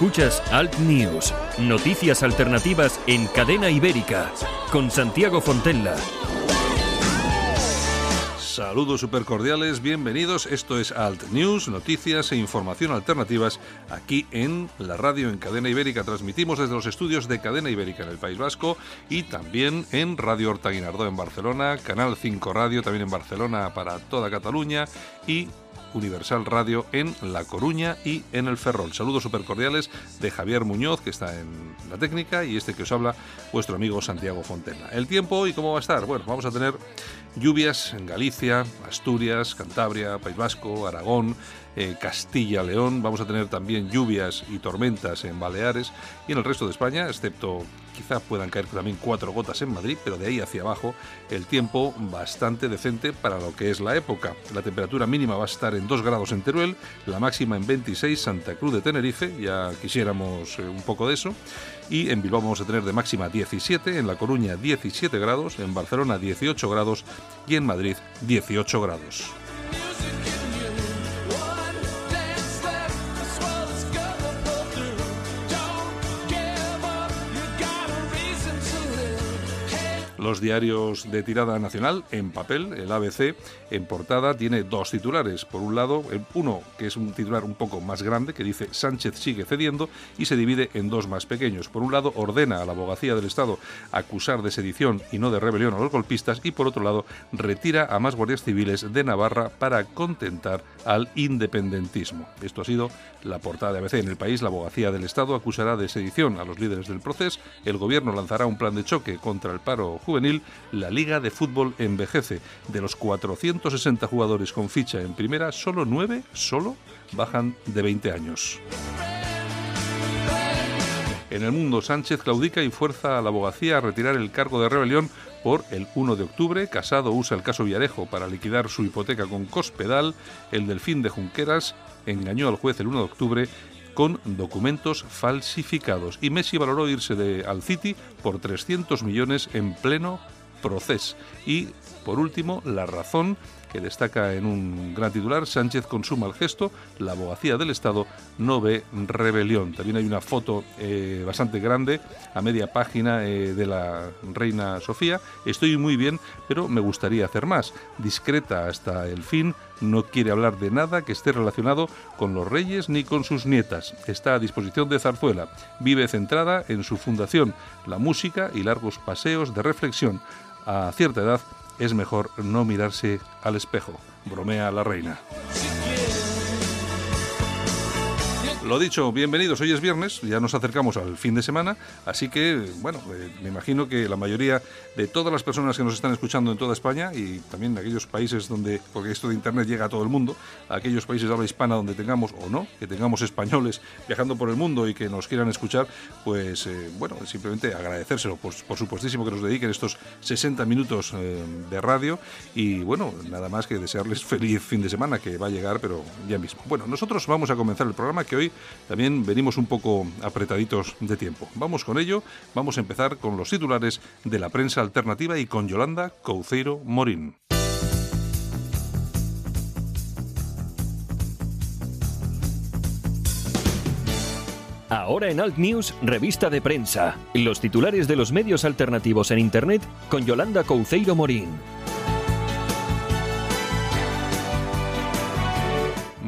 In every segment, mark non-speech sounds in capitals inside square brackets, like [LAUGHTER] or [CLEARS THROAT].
Escuchas Alt News, noticias alternativas en cadena ibérica, con Santiago Fontella. Saludos supercordiales, bienvenidos. Esto es Alt News, noticias e información alternativas aquí en la radio en Cadena Ibérica. Transmitimos desde los estudios de Cadena Ibérica en el País Vasco y también en Radio Horta Guinardó en Barcelona, Canal 5 Radio también en Barcelona para toda Cataluña y Universal Radio en La Coruña y en el Ferrol. Saludos supercordiales de Javier Muñoz, que está en la técnica, y este que os habla, vuestro amigo Santiago Fontena. El tiempo hoy, ¿cómo va a estar? Bueno, vamos a tener lluvias en Galicia, Asturias, Cantabria, País Vasco, Aragón, eh, Castilla, León. Vamos a tener también lluvias y tormentas en Baleares y en el resto de España, excepto quizá puedan caer también cuatro gotas en Madrid, pero de ahí hacia abajo el tiempo bastante decente para lo que es la época. La temperatura mínima va a estar en 2 grados en Teruel, la máxima en 26 Santa Cruz de Tenerife, ya quisiéramos eh, un poco de eso. Y en Bilbao vamos a tener de máxima 17, en La Coruña 17 grados, en Barcelona 18 grados y en Madrid 18 grados. Los diarios de tirada nacional en papel, el ABC en portada tiene dos titulares. Por un lado, uno que es un titular un poco más grande que dice Sánchez sigue cediendo y se divide en dos más pequeños. Por un lado, ordena a la abogacía del Estado acusar de sedición y no de rebelión a los golpistas y por otro lado, retira a más guardias civiles de Navarra para contentar al independentismo. Esto ha sido la portada de ABC. En el país, la abogacía del Estado acusará de sedición a los líderes del proceso. El gobierno lanzará un plan de choque contra el paro juvenil, la Liga de Fútbol envejece. De los 460 jugadores con ficha en primera, solo 9, solo, bajan de 20 años. En el mundo, Sánchez claudica y fuerza a la abogacía a retirar el cargo de rebelión por el 1 de octubre. Casado usa el caso Villarejo para liquidar su hipoteca con Cospedal. El Delfín de Junqueras engañó al juez el 1 de octubre con documentos falsificados. Y Messi valoró irse de, al City por 300 millones en pleno proceso. Y, por último, la razón que destaca en un gran titular, Sánchez consuma el gesto, la abogacía del Estado no ve rebelión. También hay una foto eh, bastante grande a media página eh, de la reina Sofía. Estoy muy bien, pero me gustaría hacer más. Discreta hasta el fin, no quiere hablar de nada que esté relacionado con los reyes ni con sus nietas. Está a disposición de Zarzuela. Vive centrada en su fundación, la música y largos paseos de reflexión. A cierta edad es mejor no mirarse al espejo, bromea la reina. Lo dicho, bienvenidos. Hoy es viernes, ya nos acercamos al fin de semana, así que, bueno, eh, me imagino que la mayoría de todas las personas que nos están escuchando en toda España y también en aquellos países donde, porque esto de Internet llega a todo el mundo, a aquellos países de habla hispana donde tengamos o no, que tengamos españoles viajando por el mundo y que nos quieran escuchar, pues, eh, bueno, simplemente agradecérselo, por, supuestísimo que nos dediquen estos 60 minutos eh, de radio y, bueno, nada más que desearles [LAUGHS] feliz fin de semana que va a llegar, pero ya mismo. Bueno, nosotros vamos a comenzar el programa que hoy también venimos un poco apretaditos de tiempo. Vamos con ello, vamos a empezar con los titulares de la prensa alternativa y con Yolanda Couceiro Morín. Ahora en Alt News, revista de prensa. Los titulares de los medios alternativos en Internet con Yolanda Couceiro Morín.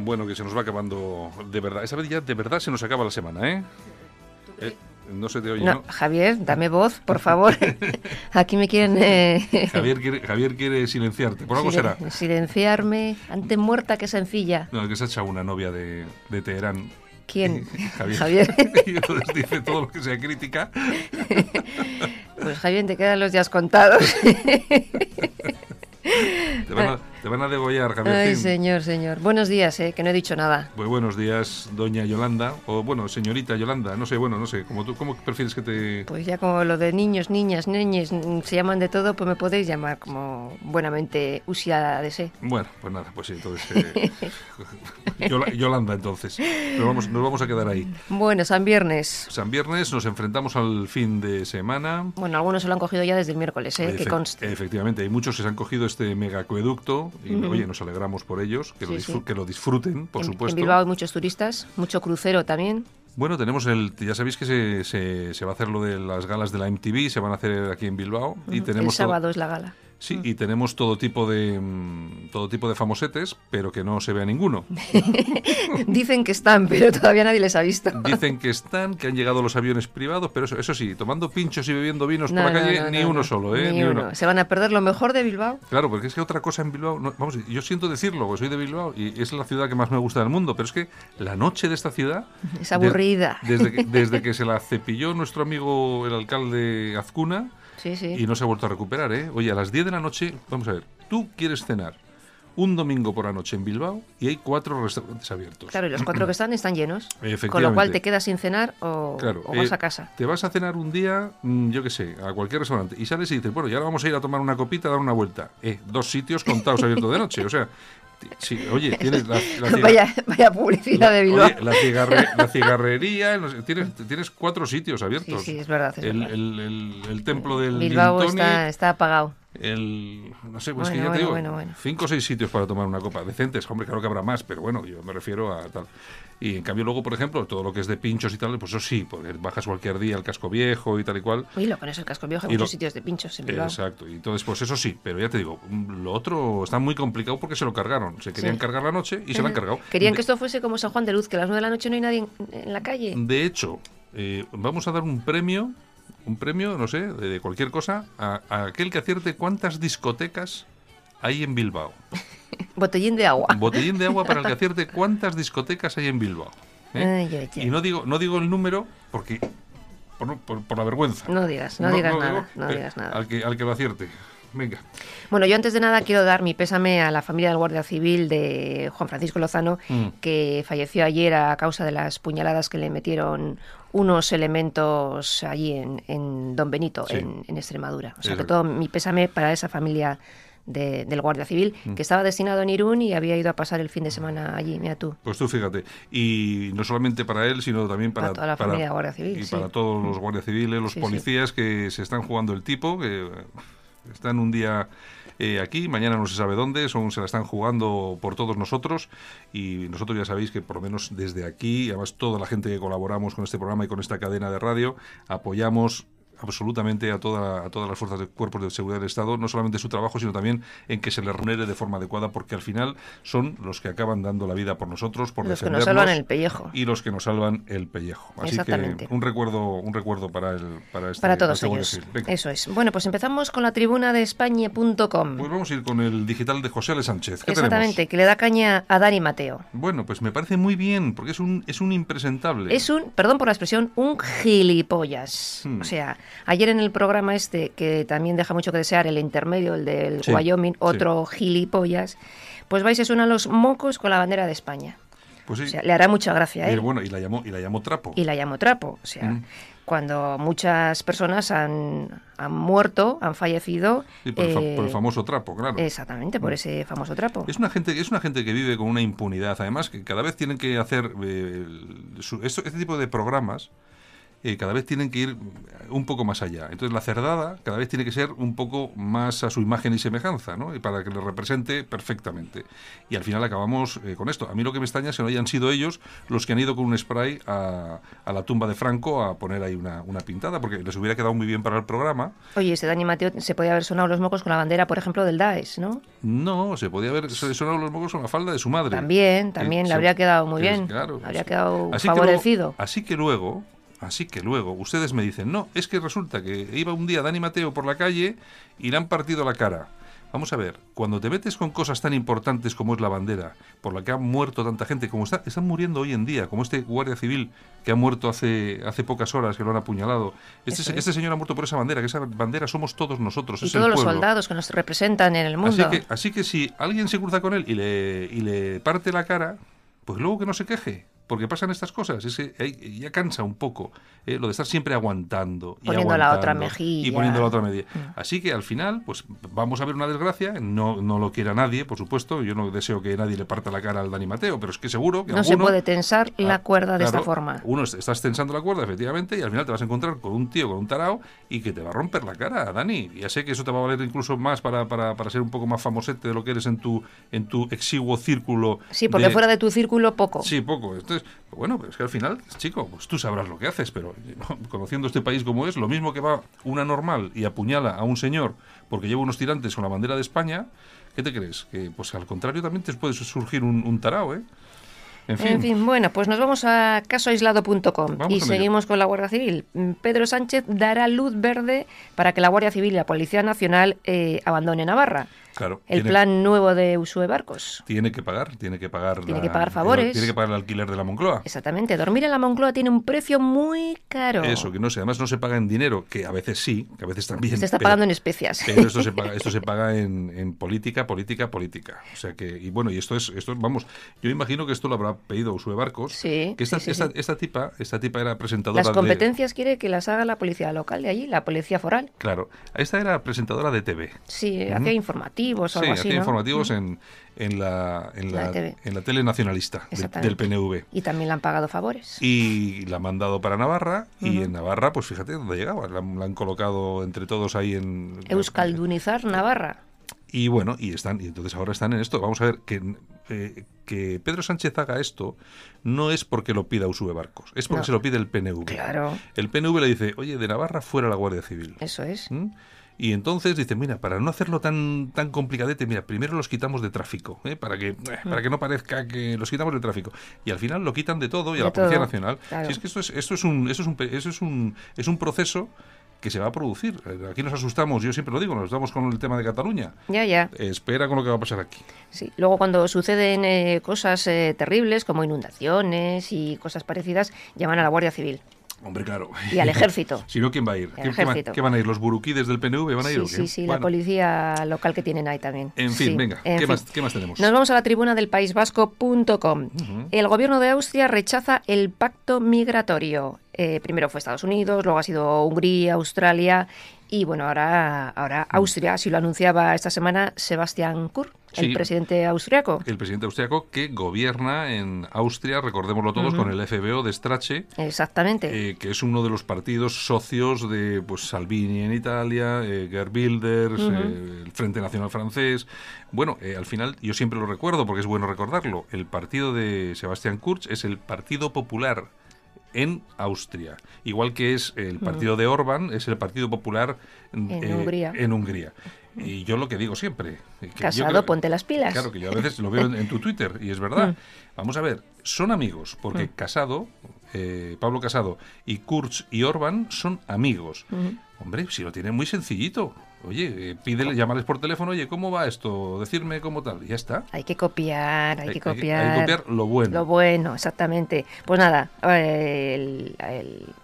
Bueno, que se nos va acabando de verdad. Esa vez ya de verdad se nos acaba la semana, ¿eh? eh no se te oye, no, Javier, dame voz, por favor. [LAUGHS] Aquí me quieren... Eh, [LAUGHS] Javier, quiere, Javier quiere silenciarte, por algo será. Silenciarme, antes muerta que sencilla. No, que se ha echado una novia de, de Teherán. ¿Quién? [LAUGHS] Javier. Javier. y entonces dice todo lo que sea crítica. Pues Javier, te quedan los días contados. Te van a, te van a degollar, Javier. Ay, señor, señor. Buenos días, eh, que no he dicho nada. Pues buenos días, doña Yolanda, o bueno, señorita Yolanda, no sé, bueno, no sé, como tú, ¿cómo prefieres que te...? Pues ya como lo de niños, niñas, niñes, mm, se llaman de todo, pues me podéis llamar como buenamente Usia de. Bueno, pues nada, pues sí, entonces... Eh, [LAUGHS] Yolanda, entonces. Nos vamos, nos vamos a quedar ahí. Bueno, San Viernes. San Viernes, nos enfrentamos al fin de semana. Bueno, algunos se lo han cogido ya desde el miércoles, ¿eh? que conste. Efectivamente, hay muchos que se han cogido este megacueducto y oye, nos alegramos por ellos, que, lo, que lo disfruten, por supuesto. En Bilbao hay muchos turistas, mucho crucero también. Bueno, tenemos el. Ya sabéis que se, se, se va a hacer lo de las galas de la MTV, se van a hacer aquí en Bilbao. Y el tenemos todo- sábado es la gala. Sí, y tenemos todo tipo de mm, todo tipo de famosetes, pero que no se vea ninguno. [LAUGHS] Dicen que están, pero todavía nadie les ha visto. Dicen que están, que han llegado los aviones privados, pero eso, eso sí, tomando pinchos y bebiendo vinos No, por la calle, no, ni no, uno no. solo, ¿eh? Ni uno. Se van a perder lo mejor de Bilbao. Claro, porque es que otra cosa en Bilbao, vamos, yo siento decirlo, porque soy de Bilbao y es la ciudad que más me gusta del mundo, pero es que la noche de esta ciudad... Es de- aburrida. desde, que, desde [LAUGHS] que se la cepilló nuestro amigo el alcalde Azcuna Sí, sí. y no se ha vuelto a recuperar, ¿eh? Oye, a las 10 de la noche, vamos a ver, tú quieres cenar un domingo por la noche en Bilbao y hay cuatro restaurantes abiertos. Claro, y los cuatro que están están llenos. Efectivamente. Con lo cual te quedas sin cenar o, Claro, o vas eh, a casa. Te vas a cenar un día, mm, yo qué sé, a cualquier restaurante y sales y dices, bueno, y ahora vamos a ir a tomar una copita, a dar una vuelta. Eh, dos sitios contados abiertos de noche, o sea, sí, oye, tienes la, [LAUGHS] Vaya, vaya publicidad de Bilbao. oye, la, cigarre- [LAUGHS] la cigarrería, tienes, tienes cuatro sitios sí, abiertos. sí, es verdad. es el, verdad. el- el- el templo del Bilbao está, está apagado. el no sé, pues Bueno, que ya te bueno, digo, bueno, bueno. cinco o seis sitios para tomar una copa decentes, hombre, claro que habrá más, pero bueno, yo me refiero a tal. Y en cambio luego, por ejemplo, todo lo que es de pinchos y tal, pues eso sí, porque bajas cualquier día al casco viejo y tal y cual. Uy, lo pones el casco viejo, Y lo- muchos sitios de pinchos en Bilbao. Exacto, y entonces pues eso sí, pero ya te digo, mm, lo otro está muy complicado porque se lo cargaron, se querían Sí. cargar la noche y se lo han cargado. Querían De- que esto fuese como San Juan de Luz, que a las 9 de la noche no hay nadie en, en la calle. De hecho, eh, vamos a dar un premio, un premio, no sé, de, de cualquier cosa, a, a aquel que acierte cuántas discotecas hay en Bilbao. [LAUGHS] Botellín de agua. Botellín de agua para el [LAUGHS] que acierte cuántas discotecas hay en Bilbao. ¿eh? Ay, ay, ay. Y no digo, no digo el número porque por, por- por la vergüenza. No digas, no digas nada, digo, no eh, digas nada. Al que, al que lo acierte. Venga. Bueno, yo antes de nada quiero dar mi pésame a la familia del Guardia Civil de Juan Francisco Lozano, Mm. que falleció ayer a causa de las puñaladas que le metieron unos elementos allí en, en Don Benito, Sí. en, en Extremadura. O sea, que todo mi pésame para esa familia de- del Guardia Civil, Mm. que estaba destinado en Irún y había ido a pasar el fin de semana allí, mira tú. Pues tú fíjate, y no solamente para él, sino también para, Para toda la familia de Guardia Civil, y sí. para todos los guardias civiles, los Sí, sí. policías que se están jugando el tipo, que eh, están un día eh, aquí, mañana no se sabe dónde, son, se la están jugando por todos nosotros y nosotros ya sabéis que por lo menos desde aquí, además toda la gente que colaboramos con este programa y con esta cadena de radio, apoyamos absolutamente a, toda, a todas las fuerzas de cuerpos de seguridad del Estado, no solamente su trabajo, sino también en que se les remunere de forma adecuada, porque al final son los que acaban dando la vida por nosotros, por Los que nos defendernos salvan el pellejo. y los que nos salvan el pellejo. Así que un recuerdo, un recuerdo para el para, este, Para todos este ellos. Eso es. Bueno, pues empezamos con la tribuna de España.com. Pues vamos a ir con el digital de José Ale Sánchez. ¿Qué Exactamente, tenemos? que le da caña a Dani Mateo. Bueno, pues me parece muy bien, porque es un, es un impresentable. Es un, perdón por la expresión, un gilipollas. Hmm. O sea, ayer en el programa este, que también deja mucho que desear, el intermedio, el del Sí, Wyoming, sí. otro gilipollas, pues vais a sonar los mocos con la bandera de España. Pues sí. O sea, le hará mucha gracia a y, bueno, y la llamó, y la llamó trapo. Y la llamo trapo. O sea, Mm. cuando muchas personas han, han muerto, han fallecido. Sí, por, el eh, por el famoso trapo, claro. Exactamente, por ese famoso trapo. Es una gente, es una gente que vive con una impunidad. Además, que cada vez tienen que hacer eh, su- este tipo de programas. Eh, cada vez tienen que ir un poco más allá. Entonces la cerdada cada vez tiene que ser un poco más a su imagen y semejanza, ¿no? Y para que le represente perfectamente. Y al final acabamos eh, con esto. A mí lo que me extraña es que no hayan sido ellos los que han ido con un spray a, a la tumba de Franco a poner ahí una, una pintada, porque les hubiera quedado muy bien para el programa. Oye, ese Dani Mateo se podía haber sonado los mocos con la bandera, por ejemplo, del Daesh, ¿no? No, se podía haber sonado los mocos con la falda de su madre. También, también Que le habría quedado muy que bien. claro, habría quedado Así que favorecido. luego- así que luego, así que luego, ustedes me dicen, no, es que resulta que iba un día Dani Mateo por la calle y le han partido la cara. Vamos a ver, cuando te metes con cosas tan importantes como es la bandera, por la que ha muerto tanta gente, como está, están muriendo hoy en día, como este guardia civil que ha muerto hace, hace pocas horas, que lo han apuñalado. Este, es. este señor ha muerto por esa bandera, que esa bandera somos todos nosotros, y es todos el los pueblo. soldados que nos representan en el mundo. Así que, así que si alguien se cruza con él y le, y le parte la cara, pues luego que no se queje. Porque pasan estas cosas, es que hay- ya cansa un poco eh, lo de estar siempre aguantando. Y Poniendo la otra aguantando, mejilla. Y poniendo la otra mejilla. Mm. Así que al final, pues vamos a ver una desgracia. No, no lo quiera nadie, por supuesto. Yo no deseo que nadie le parta la cara al Dani Mateo, pero es que seguro que no se alguno- puede tensar la Ah, cuerda de esta claro, forma. Uno est- estás tensando la cuerda, efectivamente, y al final te vas a encontrar con un tío, con un tarao, y que te va a romper la cara, Dani. Ya sé que eso te va a valer incluso más para, para, para ser un poco más famosete de lo que eres en tu, en tu exiguo círculo. Sí, porque de- fuera de tu círculo poco. Sí, poco. Entonces, Entonces, bueno, pero es que al final, chico, pues tú sabrás lo que haces, pero [LAUGHS] conociendo este país como es, lo mismo que va una normal y apuñala a un señor porque lleva unos tirantes con la bandera de España, ¿qué te crees? Que pues al contrario también te puede surgir un, un tarao, ¿eh? En fin. bueno, pues nos vamos a casoaislado.com y seguimos con la Guardia Civil. Pedro Sánchez dará luz verde para que la Guardia Civil y la Policía Nacional eh, abandone Navarra. Claro. El plan nuevo de uso de barcos. Tiene que pagar, tiene que pagar. Tiene que pagar favores. tiene que pagar el alquiler de la Moncloa. Exactamente. Dormir en la Moncloa tiene un precio muy caro. Eso, que no sé, además no se paga en dinero, que a veces sí, que a veces también. Se está pagando en especias. Pero esto se paga, esto se paga en, política, política, política. O sea que, y bueno, y esto es, esto vamos, yo imagino que esto lo habrá pedido Usue Barcos. Sí. Que esta, esta, tipa, esta tipa era presentadora. Las competencias quiere que las haga la policía local de allí, la policía foral. Claro. Esta era presentadora de TV. Sí, hacía informativos o algo así informativos en, en, la, en, la, en la tele nacionalista del PNV. Y también le han pagado favores. Y la han mandado para Navarra y en Navarra, pues fíjate dónde llegaba. La, han colocado entre todos ahí en... Euskaldunizar Navarra. Y bueno, y están y entonces ahora están en esto. Vamos a ver que, eh, que Pedro Sánchez haga esto no es porque lo pida Usue Barcos, es porque se lo pide el PNV. Claro. El PNV le dice, oye, de Navarra fuera la Guardia Civil. Eso es. ¿Mm? Y entonces dice, mira, para no hacerlo tan tan complicadete, mira, primero los quitamos de tráfico, ¿eh? para que eh, para que no parezca que los quitamos de tráfico. Y al final lo quitan de todo y a la Policía Nacional. Si es que esto es esto es un esto es un eso es un es un proceso que se va a producir. Aquí nos asustamos, yo siempre lo digo, nos estamos con el tema de Cataluña. Ya, ya. espera con lo que va a pasar aquí. Sí, luego cuando suceden eh, cosas terribles como inundaciones y cosas parecidas, llaman a la Guardia Civil. Hombre, claro. Y al ejército. [LAUGHS] si no, ¿quién va a ir? ¿Qué, van a ir? ¿Los buruquides del PNV van a ir? Sí, sí, sí, la policía local que tienen ahí también. En fin, venga, ¿qué, Más, ¿qué, Más, tenemos? Nos vamos a la tribuna del País Vasco.com. El gobierno de Austria rechaza el pacto migratorio. Eh, primero fue Estados Unidos, luego ha sido Hungría, Australia y bueno, ahora, ahora mm. Austria, así lo anunciaba esta semana Sebastián Kurz el presidente austriaco. El presidente austriaco que gobierna en Austria, recordémoslo todos, con el FBO de Strache. Exactamente. Eh, que es uno de los partidos socios de pues Salvini en Italia, eh, Gerd Wilders, eh, el Frente Nacional Francés. Bueno, eh, al final yo siempre lo recuerdo porque es bueno recordarlo. El partido de Sebastián Kurz es el Partido Popular en Austria, igual que es el partido de Orban, es el Partido Popular en Hungría. En Hungría. Y yo lo que digo siempre. Casado, ponte las pilas. Claro, que yo a veces lo veo en, tu Twitter y es verdad. Mm. Vamos a ver, son amigos, porque mm. Casado, eh, Pablo Casado y Kurz y Orban son amigos. Hombre, si lo tienen muy sencillito. Oye, eh, pídele, llámales por teléfono, oye, ¿cómo va esto? Decirme cómo tal. Y ya está. Hay que copiar, hay, que copiar. Hay, que copiar lo bueno. Lo bueno, exactamente. Pues nada, el,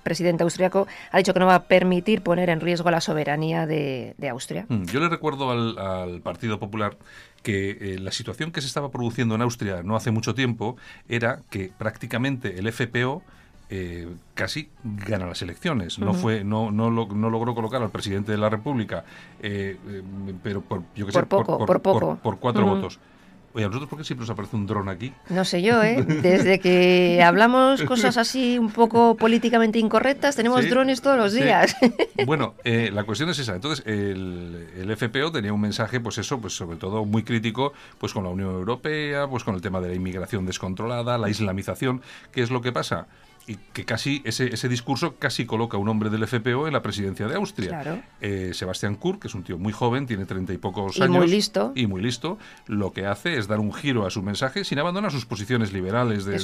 presidente austriaco ha dicho que no va a permitir poner en riesgo la soberanía de, Austria. Mm, yo le recuerdo al, Partido Popular que eh, la situación que se estaba produciendo en Austria no hace mucho tiempo era que prácticamente el FPO eh, casi gana las elecciones. No fue, no, no, no, logró colocar al presidente de la República, eh, eh, pero por, yo que por, sé, poco, por, poco. por, cuatro votos. Oye, ¿a vosotros por qué siempre os aparece un dron aquí? No sé yo, ¿eh? [LAUGHS] Desde que hablamos cosas así un poco políticamente incorrectas, tenemos drones todos los días. [LAUGHS] Bueno, la cuestión es esa. Entonces, el, el, FPO tenía un mensaje, pues eso, pues sobre todo muy crítico, pues con la Unión Europea, pues con el tema de la inmigración descontrolada, la islamización. ¿Qué es lo que pasa? Y que casi ese, ese discurso casi coloca a un hombre del FPO en la presidencia de Austria. Claro. Eh, Sebastián Kurz, que es un tío muy joven, tiene treinta y pocos años. Y muy listo. Y muy listo. Lo que hace es dar un giro a su mensaje sin abandonar sus posiciones liberales de,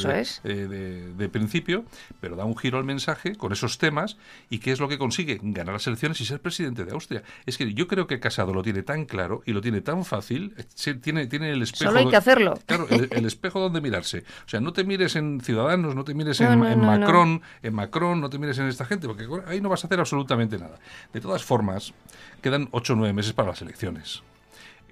eh, de, principio, pero da un giro al mensaje con esos temas. ¿Y qué es lo que consigue? Ganar las elecciones y ser presidente de Austria. Es que yo creo que Casado lo tiene tan claro y lo tiene tan fácil. Eh, tiene, tiene el espejo. Solo hay que hacerlo. Claro, el, espejo donde mirarse. O sea, no te mires en Ciudadanos, no te mires en, Macron, en Macron, no te mires en esta gente, porque ahí no vas a hacer absolutamente nada. De todas formas, quedan ocho o nueve meses para las elecciones.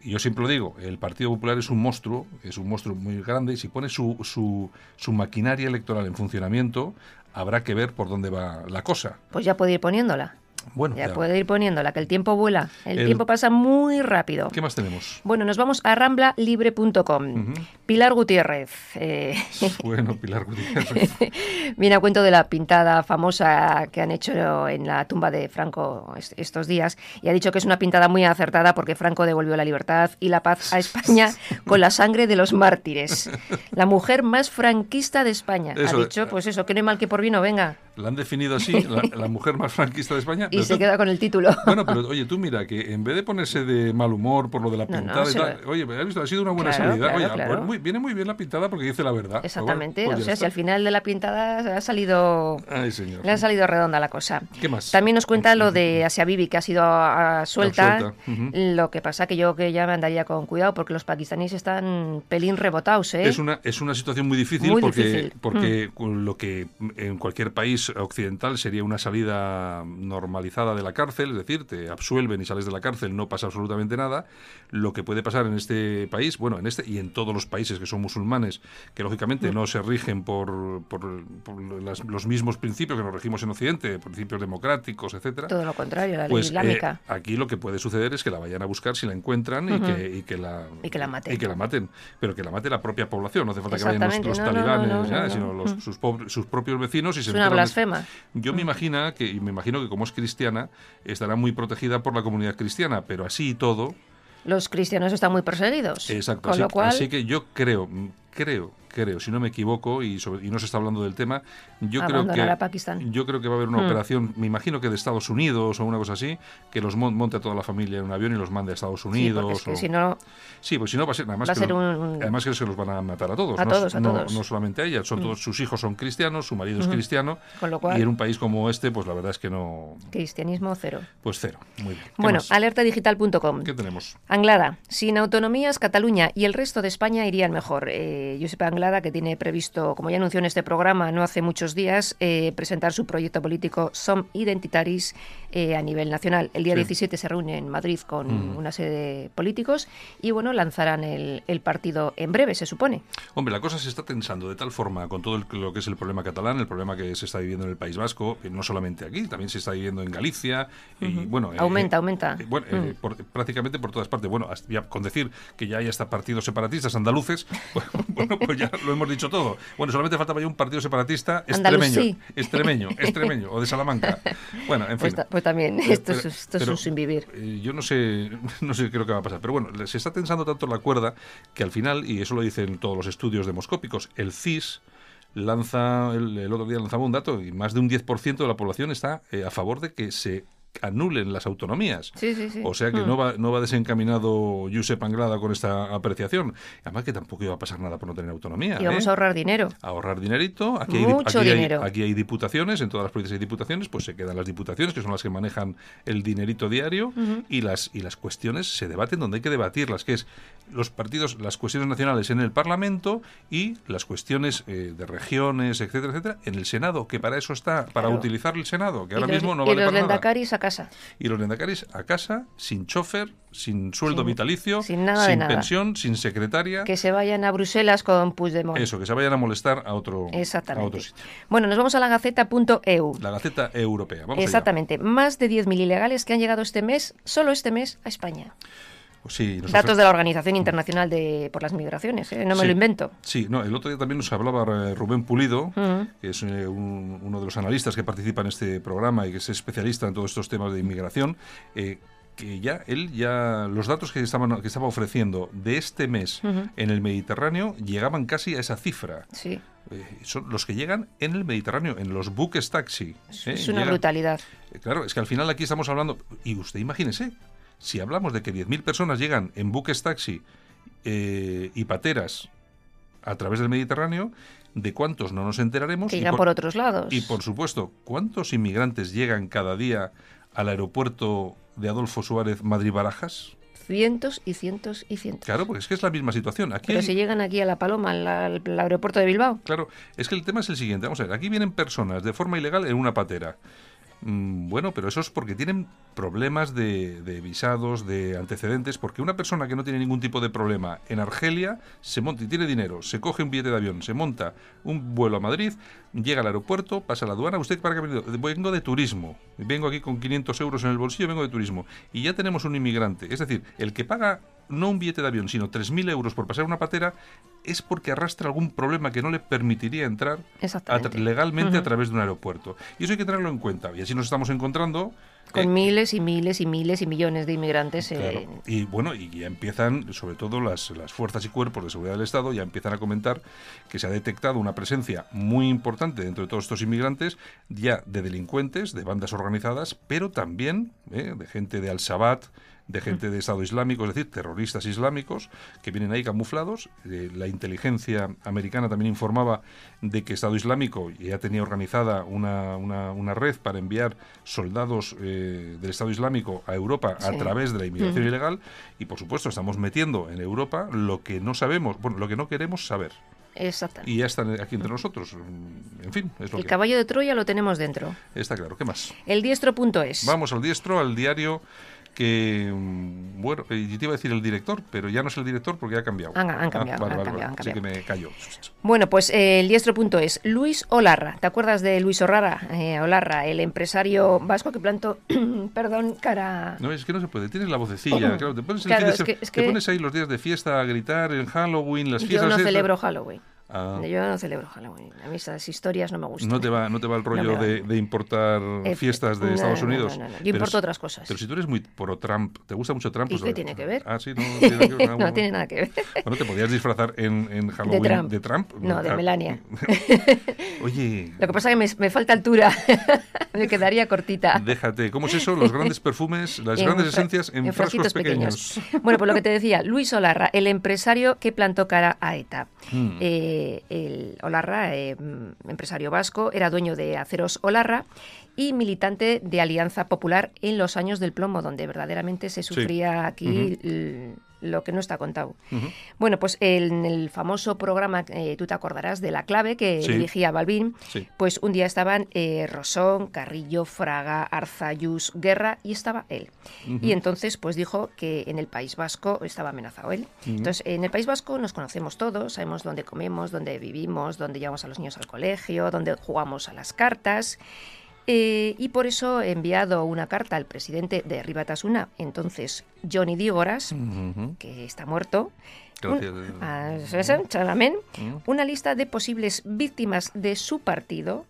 Y yo siempre lo digo, el Partido Popular es un monstruo, es un monstruo muy grande, y si pone su, su, su maquinaria electoral en funcionamiento, habrá que ver por dónde va la cosa. Pues ya puede ir poniéndola. Bueno, ya, ya. puede ir poniéndola, que el tiempo vuela. El, El- tiempo pasa muy rápido. ¿Qué más tenemos? Bueno, nos vamos a ramblalibre.com. Ujú. Pilar Gutiérrez. eh, Bueno, Pilar Gutiérrez. [LAUGHS] Viene a cuento de la pintada famosa que han hecho en la tumba de Franco est- estos días y ha dicho que es una pintada muy acertada porque Franco devolvió la libertad y la paz a España [LAUGHS] con la sangre de los mártires. La mujer más franquista de España. Eso, ha dicho, pues eso, que no hay mal que por bien no venga. La han definido así, la, [LAUGHS] la mujer más franquista de España. Y se queda con el título. Bueno, pero oye, tú mira que en vez de ponerse de mal humor por lo de la No, no, pintada y tal, lo- oye, ¿has visto? Ha sido una buena Claro, salida. claro, oye, ah, claro. pues muy- viene muy bien la pintada porque dice la verdad. Pues Exactamente. pues o sea, si al final de la pintada ha salido Ay, señor. Le ha salido redonda la cosa. ¿Qué más? También nos cuenta lo de Asia Bibi, que ha sido suelta. Lo que pasa que yo que ya me andaría con cuidado porque los pakistaníes están pelín rebotados, ¿eh? Es una, es una situación muy difícil Muy porque, difícil. Mm. porque con lo que en cualquier país occidental sería una salida normalizada de la cárcel, es decir, te absuelven y sales de la cárcel, no pasa absolutamente nada. Lo que puede pasar en este país, bueno, en este y en todos los países que son musulmanes, que lógicamente Mm. no se rigen por, por- por las- los mismos principios que nos regimos en Occidente, principios democráticos, etcétera. Todo lo contrario, la ley Pues islámica. eh, aquí lo que puede suceder es que la vayan a buscar si la encuentran y, que, y que la Y que la maten. y que la maten, pero que la mate la propia población, no hace falta que vayan los, los no, talibanes, no, no, nada, no. sino los- Mm. sus, sus propios vecinos y se Es una blasfema. Yo me imagino que y me imagino que como es cristiana estará muy protegida por la comunidad cristiana, pero así y todo, Los cristianos están muy perseguidos. exacto, Con así, lo cual, así que yo creo, creo, creo, si no me equivoco y, sobre- y no se está hablando del tema, yo creo que Pakistán. yo creo que va a haber una Mm. operación, me imagino que de Estados Unidos o una cosa así, que los mon- monte a toda la familia en un avión y los mande a Estados sí, Unidos. porque es que o- si no, Sí, pues si no va a ser, además Va que ser un- además que se los van a matar a todos, A no, todos, a no- todos. no solamente a ella, son todos sus hijos son cristianos, su marido es cristiano con lo cual, y en un país como este, pues la verdad es que no, cristianismo cero. pues cero. Muy bien. ¿Qué Bueno, alertadigital.com. ¿Qué tenemos? Anglada, sin autonomías, Cataluña y el resto de España irían mejor. Eh, Josep Anglada, que tiene previsto, como ya anunció en este programa no hace muchos días, eh, presentar su proyecto político Som Identitaris eh, a nivel nacional. El día Sí. 17 se reúne en Madrid con Mm. una serie de políticos y, bueno, lanzarán el, el partido en breve, se supone. Hombre, la cosa se está tensando de tal forma con todo el- lo que es el problema catalán, el problema que se está viviendo en el País Vasco, no solamente aquí, también se está viviendo en Galicia y bueno, eh, Aumenta, eh, aumenta. bueno, Mm. por- prácticamente por todas partes. Bueno, hasta- ya con decir que ya hay hasta partidos separatistas andaluces, [LAUGHS] bueno, pues ya [LAUGHS] lo hemos dicho todo. Bueno, solamente faltaba ya un partido separatista extremeño, Andalusí. extremeño, [LAUGHS] extremeño o de Salamanca. Bueno, en fin. Pues, ta- pues también, esto, es, pero- esto es un sin vivir. eh, yo no sé, [LAUGHS] no sé qué es lo que va a pasar, pero bueno, se está tensando tanto la cuerda que al final, y eso lo dicen todos los estudios demoscópicos, el CIS lanza, el, el otro día lanzaba un dato, y más de un 10% de la población está eh, a favor de que se anulen las autonomías. Sí, sí, sí. O sea que Mm. no va, no va desencaminado Josep Anglada con esta apreciación. Además que tampoco iba a pasar nada por no tener autonomía. Y vamos ¿eh? a ahorrar dinero. ahorrar dinerito. Aquí, hay, Mucho aquí, hay- dinero. aquí hay diputaciones, en todas las provincias hay diputaciones, pues se quedan las diputaciones, que son las que manejan el dinerito diario, y, las, y las cuestiones se debaten donde hay que debatirlas, que es los partidos, las cuestiones nacionales en el Parlamento y las cuestiones eh, de regiones, etcétera, etcétera, en el Senado, que para eso está, para Claro. utilizar el Senado, que ahora mismo no vale para nada. Casa. Y los lendacaris a casa, sin chofer, sin sueldo Sin- vitalicio, sin nada de sin nada. pensión, sin secretaria. Que se vayan a Bruselas con Puigdemont. Eso, que se vayan a molestar a otro, a otro sitio. Bueno, nos vamos a la gaceta.eu. La Gaceta Europea. Vamos allá. Exactamente. Más de 10.000 ilegales que han llegado este mes, solo este mes, a España. Pues sí, Datos de la Organización Internacional de, por las Migraciones, ¿eh? no me Sí. lo invento. Sí, no, el otro día también nos hablaba eh, Rubén Pulido, que es eh, un- uno de los analistas que participa en este programa y que es especialista en todos estos temas de inmigración. eh, que ya él ya los datos que estaban que estaba ofreciendo de este mes en el Mediterráneo llegaban casi a esa cifra. Sí, Eh, son los que llegan en el Mediterráneo, en los buques taxi. es, ¿eh? es una Llegan- brutalidad. Eh, Claro, es que al final aquí estamos hablando, y usted imagínese, si hablamos de que 10.000 personas llegan en buques taxi eh, y pateras a través del Mediterráneo, ¿de cuántos no nos enteraremos? Que llegan por, otros lados. y por supuesto, ¿cuántos inmigrantes llegan cada día al aeropuerto de Adolfo Suárez Madrid-Barajas? Cientos y cientos y cientos. Claro, porque es que es la misma situación. Aquí Pero hay- si llegan aquí a La Paloma, al, al- al aeropuerto de Bilbao. Claro, es que el tema es el siguiente. Vamos a ver, aquí vienen personas de forma ilegal en una patera. Mm, bueno, pero eso es porque tienen problemas de, de, visados, de antecedentes, porque una persona que no tiene ningún tipo de problema en Argelia se monta y tiene dinero, se coge un billete de avión, se monta un vuelo a Madrid, llega al aeropuerto, pasa a la aduana, ¿usted para qué ha venido? Vengo de turismo, vengo aquí con 500 euros en el bolsillo, vengo de turismo. Y ya tenemos un inmigrante, es decir, el que paga no un billete de avión, sino 3.000 euros por pasar una patera, es porque arrastra algún problema que no le permitiría entrar legalmente a través de un aeropuerto. Y eso hay que tenerlo en cuenta. Y así nos estamos encontrando con eh, miles y miles y miles y millones de inmigrantes. Y bueno, y ya empiezan, sobre todo las, las fuerzas y cuerpos de seguridad del Estado, ya empiezan a comentar que se ha detectado una presencia muy importante dentro de todos estos inmigrantes, ya de delincuentes, de bandas organizadas, pero también eh, de gente de Al-Shabaab, de gente de Estado Islámico, es decir, terroristas islámicos que vienen ahí camuflados. Eh, la inteligencia americana también informaba de que Estado Islámico ya tenía organizada una, una, red para enviar soldados eh, del Estado Islámico a Europa a través de la inmigración ilegal y, por supuesto, estamos metiendo en Europa lo que no sabemos, bueno, lo que no queremos saber. Exactamente. Y ya están aquí entre nosotros. En fin, es lo El caballo de Troya lo tenemos dentro. Está claro. ¿Qué más? El diestro.es. Vamos al diestro, al diario que, mm, bueno, eh, yo te iba a decir el director, pero ya no es el director porque ha cambiado. Han, ah, cambiado, han cambiado, Así que me callo. Bueno, pues eh, el diestro.es. Luis Olarra, ¿te acuerdas de Luis Olarra? Eh, Olarra, el empresario vasco que plantó, [CLEARS THROAT] perdón, cara... No, es que no se puede, tienes la vocecilla, claro, te pones, te pones ahí los días de fiesta a gritar en Halloween, las fiestas... Yo no celebro Halloween. Ah. Yo no celebro Halloween. A mí esas historias no me gustan. ¿No te va, no te va el rollo de, importar fiestas de Estados Unidos? No, Yo importo otras cosas. Pero si tú eres muy pro Trump, ¿te gusta mucho Trump? ¿Y pues, qué tiene que ver? Ah, sí, no, [LAUGHS] tiene, nada que ver. Bueno, te podías disfrazar en, en Halloween de Trump. No, de. Melania. [LAUGHS] Oye. Lo que pasa es que me, me falta altura. [LAUGHS] me quedaría cortita. Déjate. ¿Cómo es eso? Los grandes perfumes, las grandes esencias en, frascos pequeños. Bueno, pues lo que te decía, Luis Olarra, el empresario que plantó cara a ETA. Hmm. Eh, el Olarra, eh, empresario vasco, era dueño de Aceros Olarra y militante de Alianza Popular en los años del plomo, donde verdaderamente se sufría aquí lo que no está contado. Bueno, pues en el famoso programa, eh, tú te acordarás de La Clave, que dirigía Balbín, pues un día estaban eh, Rosón, Carrillo, Fraga, Arzayus, Guerra y estaba él. Y entonces pues dijo que en el País Vasco estaba amenazado él. Entonces, en el País Vasco nos conocemos todos, sabemos dónde comemos, dónde vivimos, dónde llevamos a los niños al colegio, dónde jugamos a las cartas. Eh, y por eso he enviado una carta al presidente de Ribatasuna, entonces Johnny Dígoras, que está muerto, una lista de posibles víctimas de su partido,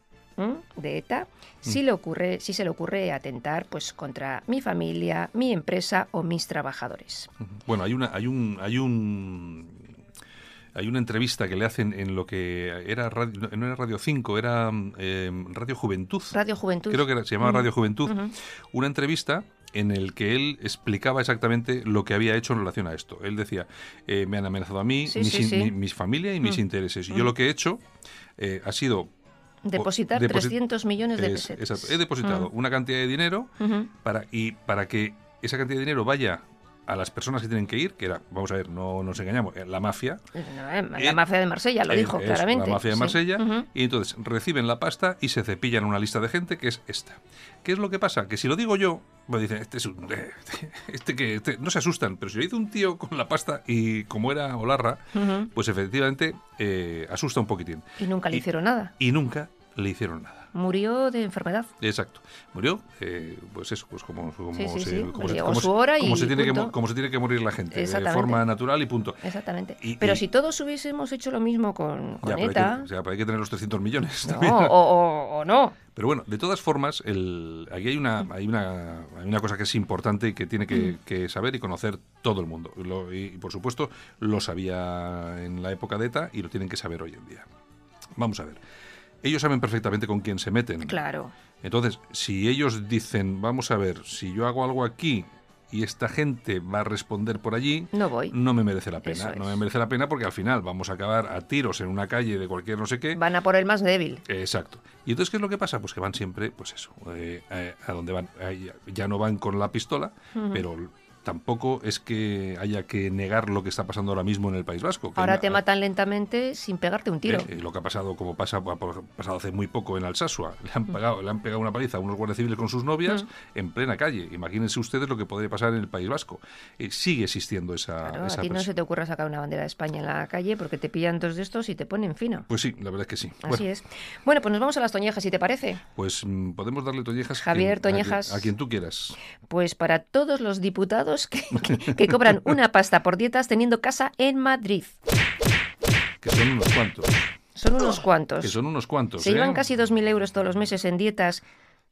de ETA, si, mm. le ocurre, si se le ocurre atentar pues, contra mi familia, mi empresa o mis trabajadores. Bueno, hay, una, hay, un, hay un hay una entrevista que le hacen en lo que era radio, no era Radio 5, era em, Radio Juventud. Radio Juventud. Creo que se llamaba Radio Juventud. Una entrevista en el que él explicaba exactamente lo que había hecho en relación a esto. Él decía, eh, me han amenazado a mí, mi, familia y mis mm. intereses. Y yo mm. lo que he hecho eh, ha sido Depositar 300 millones de pesetas. Exacto. He depositado mm. una cantidad de dinero para, y para que esa cantidad de dinero vaya a las personas que tienen que ir, que era, vamos a ver, no nos engañamos, la mafia. Eh, la eh, mafia de Marsella, lo dijo claramente. La mafia de Marsella, y entonces reciben la pasta y se cepillan una lista de gente que es esta. ¿Qué es lo que pasa? Que si lo digo yo, me dicen, este es un. [LAUGHS] Este que. Este, no se asustan, pero si lo dice un tío con la pasta y como era Olarra, pues efectivamente eh, asusta un poquitín. Y nunca le hicieron nada. Y nunca le hicieron nada murió de enfermedad. Exacto. Murió, eh, pues eso, pues como, como, se, tiene que, como se tiene que morir la gente, de forma natural y punto. Exactamente. pero si todos hubiésemos hecho lo mismo con, ETA... Hay que, hay que tener los 300 millones. o, no. Pero bueno, de todas formas, el, aquí hay una, hay, una, hay una cosa que es importante y que tiene que, mm. saber y conocer todo el mundo. y, por supuesto, lo sabía en la época de ETA y lo tienen que saber hoy en día. Vamos a ver ellos saben perfectamente con quién se meten. Claro. Entonces, si ellos dicen, vamos a ver, si yo hago algo aquí y esta gente va a responder por allí, no voy. No me merece la pena. No me merece la pena porque al final vamos a acabar a tiros en una calle de cualquier no sé qué. Van a por el más débil. Exacto. Y entonces, ¿qué es lo que pasa? Pues que van siempre, pues eso, eh, eh, a donde van. ya no van con la pistola, pero tampoco es que haya que negar lo que está pasando ahora mismo en el País Vasco. ahora te matan lentamente sin pegarte un tiro. Eh, lo que ha pasado, como pasa, ha pasado hace muy poco en Alsasua, le han, mm. pegado, le han pegado una paliza a unos guardias civiles con sus novias mm. en plena calle. Imagínense ustedes lo que podría pasar en el País Vasco. Eh, sigue existiendo esa. Claro, a ti no se te ocurra sacar una bandera de España en la calle porque te pillan dos de estos y te ponen fino. Pues sí, la verdad es que sí. Así es. Bueno, pues nos vamos a las toñejas, si te parece. Pues mm, podemos darle toñejas. Javier, toñejas. A, quien tú quieras. Pues para todos los diputados que, [LAUGHS] que cobran una pasta por dietas teniendo casa en Madrid. Que son unos cuantos. Son unos cuantos. Que son unos cuantos. Se ¿eh? llevan casi 2.000 euros todos los meses en dietas.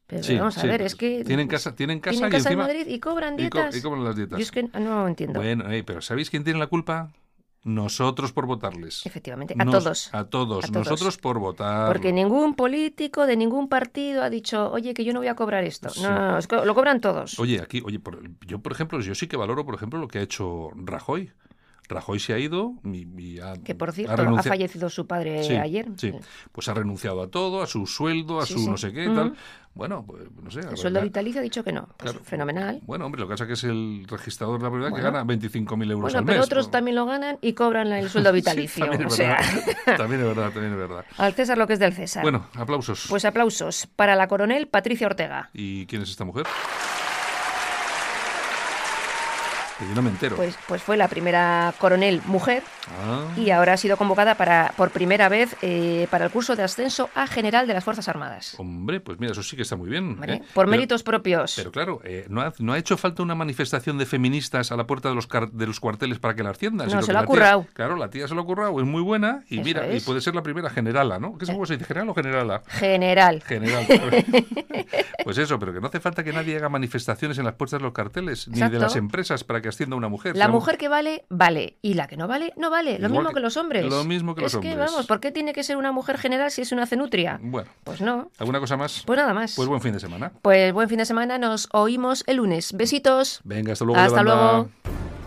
Pero vamos a ver, es que... Tienen casa, tienen casa, ¿tienen casa en Madrid y cobran dietas. Y, cobran las dietas. Yo es que no entiendo. Bueno, pero ¿sabéis quién tiene la culpa? Nosotros por votarles. Efectivamente, a todos. A todos, nosotros por votar. Porque ningún político de ningún partido ha dicho, oye, que yo no voy a cobrar esto. No, lo cobran todos. Oye, aquí, oye, yo por ejemplo, yo sí que valoro, por ejemplo, lo que ha hecho Rajoy. Rajoy se ha ido y, ha, Que por cierto, ha, fallecido su padre ayer. Sí, pues ha renunciado a todo, a su sueldo, a su no sé qué, tal. Bueno, pues no sé. El sueldo vitalicio ha dicho que no. Pues fenomenal. Bueno, hombre, lo que pasa es que es el registrador de la propiedad que gana 25.000 euros al mes. pero otros también lo ganan y cobran el sueldo [LAUGHS] vitalicio. también, es verdad, [LAUGHS] también es verdad, también es verdad. Al César lo que es del César. Bueno, aplausos. Pues aplausos para la coronel Patricia Ortega. ¿Y quién es esta mujer? Yo no me entero. Pues, pues fue la primera coronel mujer ah. y ahora ha sido convocada para por primera vez eh, para el curso de ascenso a general de las Fuerzas Armadas. Hombre, pues mira, eso sí que está muy bien. ¿eh? Por méritos propios. Pero claro, eh, ¿no, ha, ¿no ha hecho falta una manifestación de feministas a la puerta de los, de los cuarteles para que la asciendan? No, se lo ha currado. Claro, la tía se lo ha currado, es muy buena y mira, y puede ser la primera generala, ¿no? ¿Qué se dice, general o generala? General. General. [LAUGHS] pues eso, pero que no hace falta que nadie haga manifestaciones en las puertas de los carteles, ni de las empresas para que ascienda una mujer. La mujer que vale, vale. Y la que no vale, no vale. Lo mismo que, los hombres. Lo mismo que los hombres. Es que, vamos, ¿por qué tiene que ser una mujer general si es una cenutria? Bueno. Pues no. ¿Alguna cosa más? Pues nada más. Pues buen fin de semana. Pues buen fin de semana. Nos oímos el lunes. Besitos. Venga, hasta luego. Hasta luego.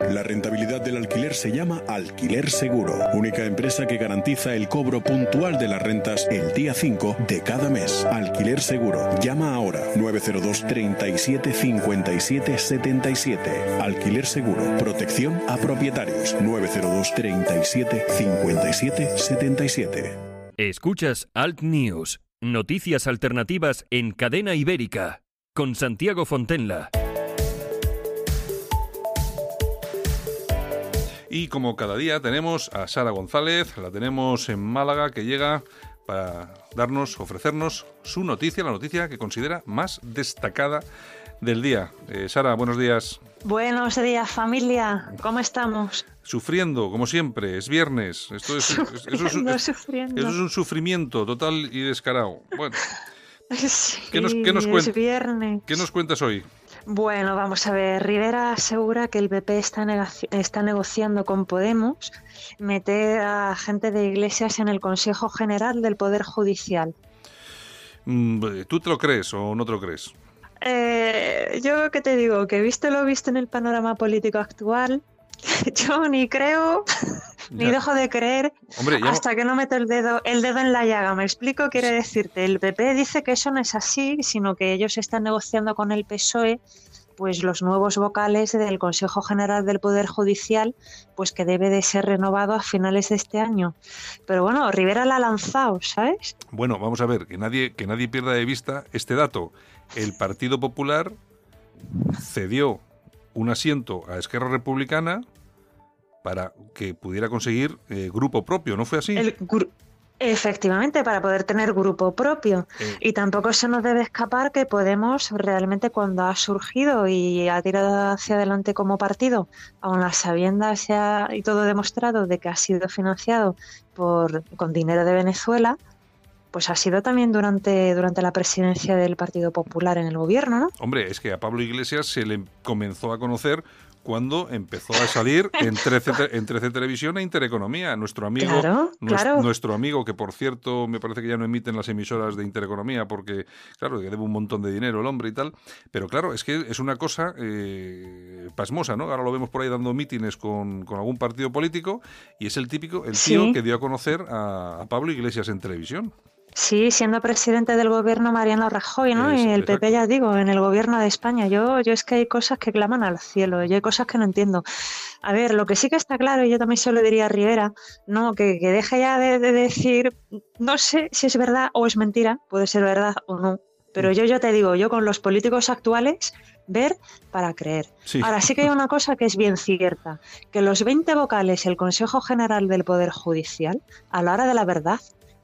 La rentabilidad del alquiler se llama Alquiler Seguro, única empresa que garantiza el cobro puntual de las rentas el día 5 de cada mes. Alquiler Seguro. Llama ahora 902 37 57 77. Alquiler Seguro. Protección a propietarios 902 37 57 77. Escuchas Alt News, noticias alternativas en cadena ibérica, con Santiago Fontenla. Y como cada día tenemos a Sara González, la tenemos en Málaga, que llega para darnos, ofrecernos su noticia, la noticia que considera más destacada del día. Eh, Sara, buenos días. Buenos días, familia. ¿Cómo estamos? Sufriendo, como siempre. Es viernes. Esto es, eso, es, un sufrimiento total y descarado. Bueno. [LAUGHS] ¿qué, nos, qué, nos ¿Qué nos cuentas hoy? Bueno, vamos a ver. Rivera asegura que el PP está, está negociando con Podemos meter a gente de Iglesias en el Consejo General del Poder Judicial. Mm, ¿Tú te lo crees o no te lo crees? Eh, yo qué te digo, que visto lo visto en el panorama político actual, [LAUGHS] yo ni creo [LAUGHS] ni dejo de creer hasta que no meto el dedo, el dedo en la llaga. Me explico, quiere decirte, el PP dice que eso no es así, sino que ellos están negociando con el PSOE pues los nuevos vocales del Consejo General del Poder Judicial, pues que debe de ser renovado a finales de este año. Pero bueno, Rivera la ha lanzado, ¿sabes? Bueno, vamos a ver, que nadie, que nadie pierda de vista este dato. El Partido Popular cedió un asiento a Esquerra Republicana para que pudiera conseguir eh, grupo propio, ¿no fue así? Efectivamente, para poder tener grupo propio. Eh. Y tampoco se nos debe escapar que Podemos realmente cuando ha surgido y ha tirado hacia adelante como partido, aun las sabiendas y todo demostrado de que ha sido financiado por, con dinero de Venezuela, pues ha sido también durante, durante la presidencia del Partido Popular en el gobierno, ¿no? Hombre, es que a Pablo Iglesias se le comenzó a conocer cuando empezó a salir en 13, Televisión e Intereconomía. Nuestro amigo, nuestro, amigo, que por cierto me parece que ya no emiten las emisoras de Intereconomía porque, claro, que debe un montón de dinero el hombre y tal. Pero claro, es que es una cosa eh, pasmosa, ¿no? Ahora lo vemos por ahí dando mítines con, algún partido político y es el típico, el tío que dio a conocer a Pablo Iglesias en televisión. Sí, siendo presidente del gobierno Mariano Rajoy, ¿no? y el PP, ya digo, en el gobierno de España. Yo, yo es que hay cosas que claman al cielo, y hay cosas que no entiendo. A ver, lo que sí que está claro, y yo también se lo diría a Rivera, ¿no? Que, que deje ya de, decir, no sé si es verdad o es mentira, puede ser verdad o no, pero mm. yo ya te digo, yo con los políticos actuales, ver para creer. Ahora sí que hay una cosa que es bien cierta, que los 20 vocales el Consejo General del Poder Judicial, a la hora de la verdad,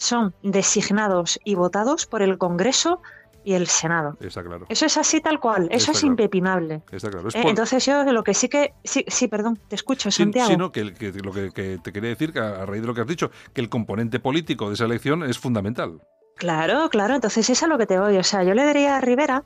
son designados y votados por el Congreso y el Senado. claro. Eso es así tal cual, eso es impepinable. Eh, entonces yo lo que sí que... Sí, sí perdón, te escucho, Santiago. Sí, no, que, lo que, te quería decir, que a raíz de lo que has dicho, que el componente político de esa elección es fundamental. Claro, claro, entonces eso es a lo que te voy. O sea, yo le diría a Rivera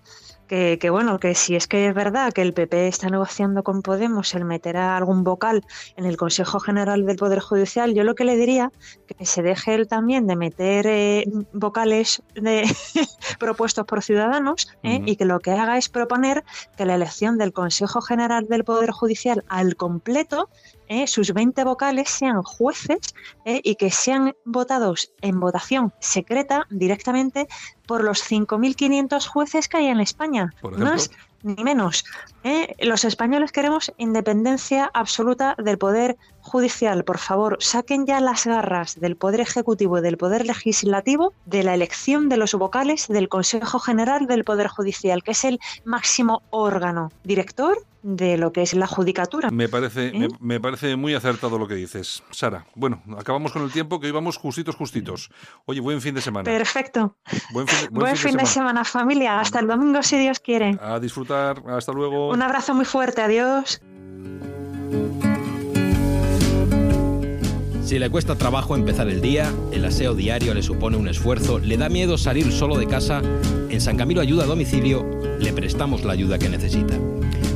que, bueno, que si es que es verdad que el PP está negociando con Podemos el meter a algún vocal en el Consejo General del Poder Judicial, yo lo que le diría que se deje él también de meter eh, vocales de [LAUGHS] propuestos por ciudadanos eh, y que lo que haga es proponer que la elección del Consejo General del Poder Judicial al completo eh, sus 20 vocales sean jueces y que sean votados en votación secreta directamente por los 5.500 jueces que hay en España. Más ni menos. ¿eh? Los españoles queremos independencia absoluta del poder judicial. Por favor, saquen ya las garras del poder ejecutivo y del poder legislativo de la elección de los vocales del Consejo General del Poder Judicial, que es el máximo órgano director de lo que es la judicatura. Me parece, ¿Eh? me, parece muy acertado lo que dices, Sara. Bueno, acabamos con el tiempo que hoy vamos justitos, justitos. Oye, buen fin de semana. Perfecto. Buen fin, de, semana. familia. Hasta el domingo, si Dios quiere. A disfrutar. Hasta luego. Un abrazo muy fuerte. Adiós. Si le cuesta trabajo empezar el día, el aseo diario le supone un esfuerzo, le da miedo salir solo de casa, en San Camilo Ayuda a Domicilio le prestamos la ayuda que necesita.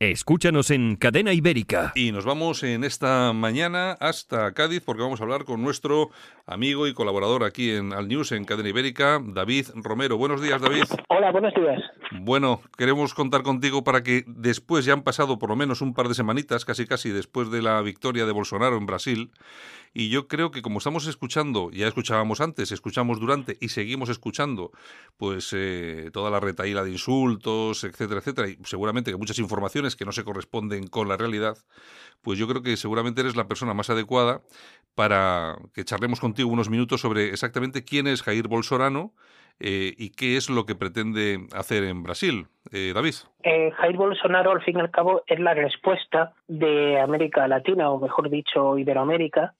Escúchanos en Cadena Ibérica. Y nos vamos en esta mañana hasta Cádiz porque vamos a hablar con nuestro amigo y colaborador aquí en Al News en Cadena Ibérica, David Romero. Buenos días, David. Hola, buenos días. Bueno, queremos contar contigo para que después ya han pasado por lo menos un par de semanitas, casi casi después de la victoria de Bolsonaro en Brasil, y yo creo que como estamos escuchando, ya escuchábamos antes, escuchamos durante y seguimos escuchando, pues eh, toda la retaíla de insultos, etcétera, etcétera, y seguramente que muchas informaciones que no se corresponden con la realidad, pues yo creo que seguramente eres la persona más adecuada para que charlemos contigo unos minutos sobre exactamente quién es Jair Bolsonaro eh, y qué es lo que pretende hacer en Brasil. Eh, David. Eh, Jair Bolsonaro, al fin y al cabo, es la respuesta de América Latina, o mejor dicho, Iberoamérica,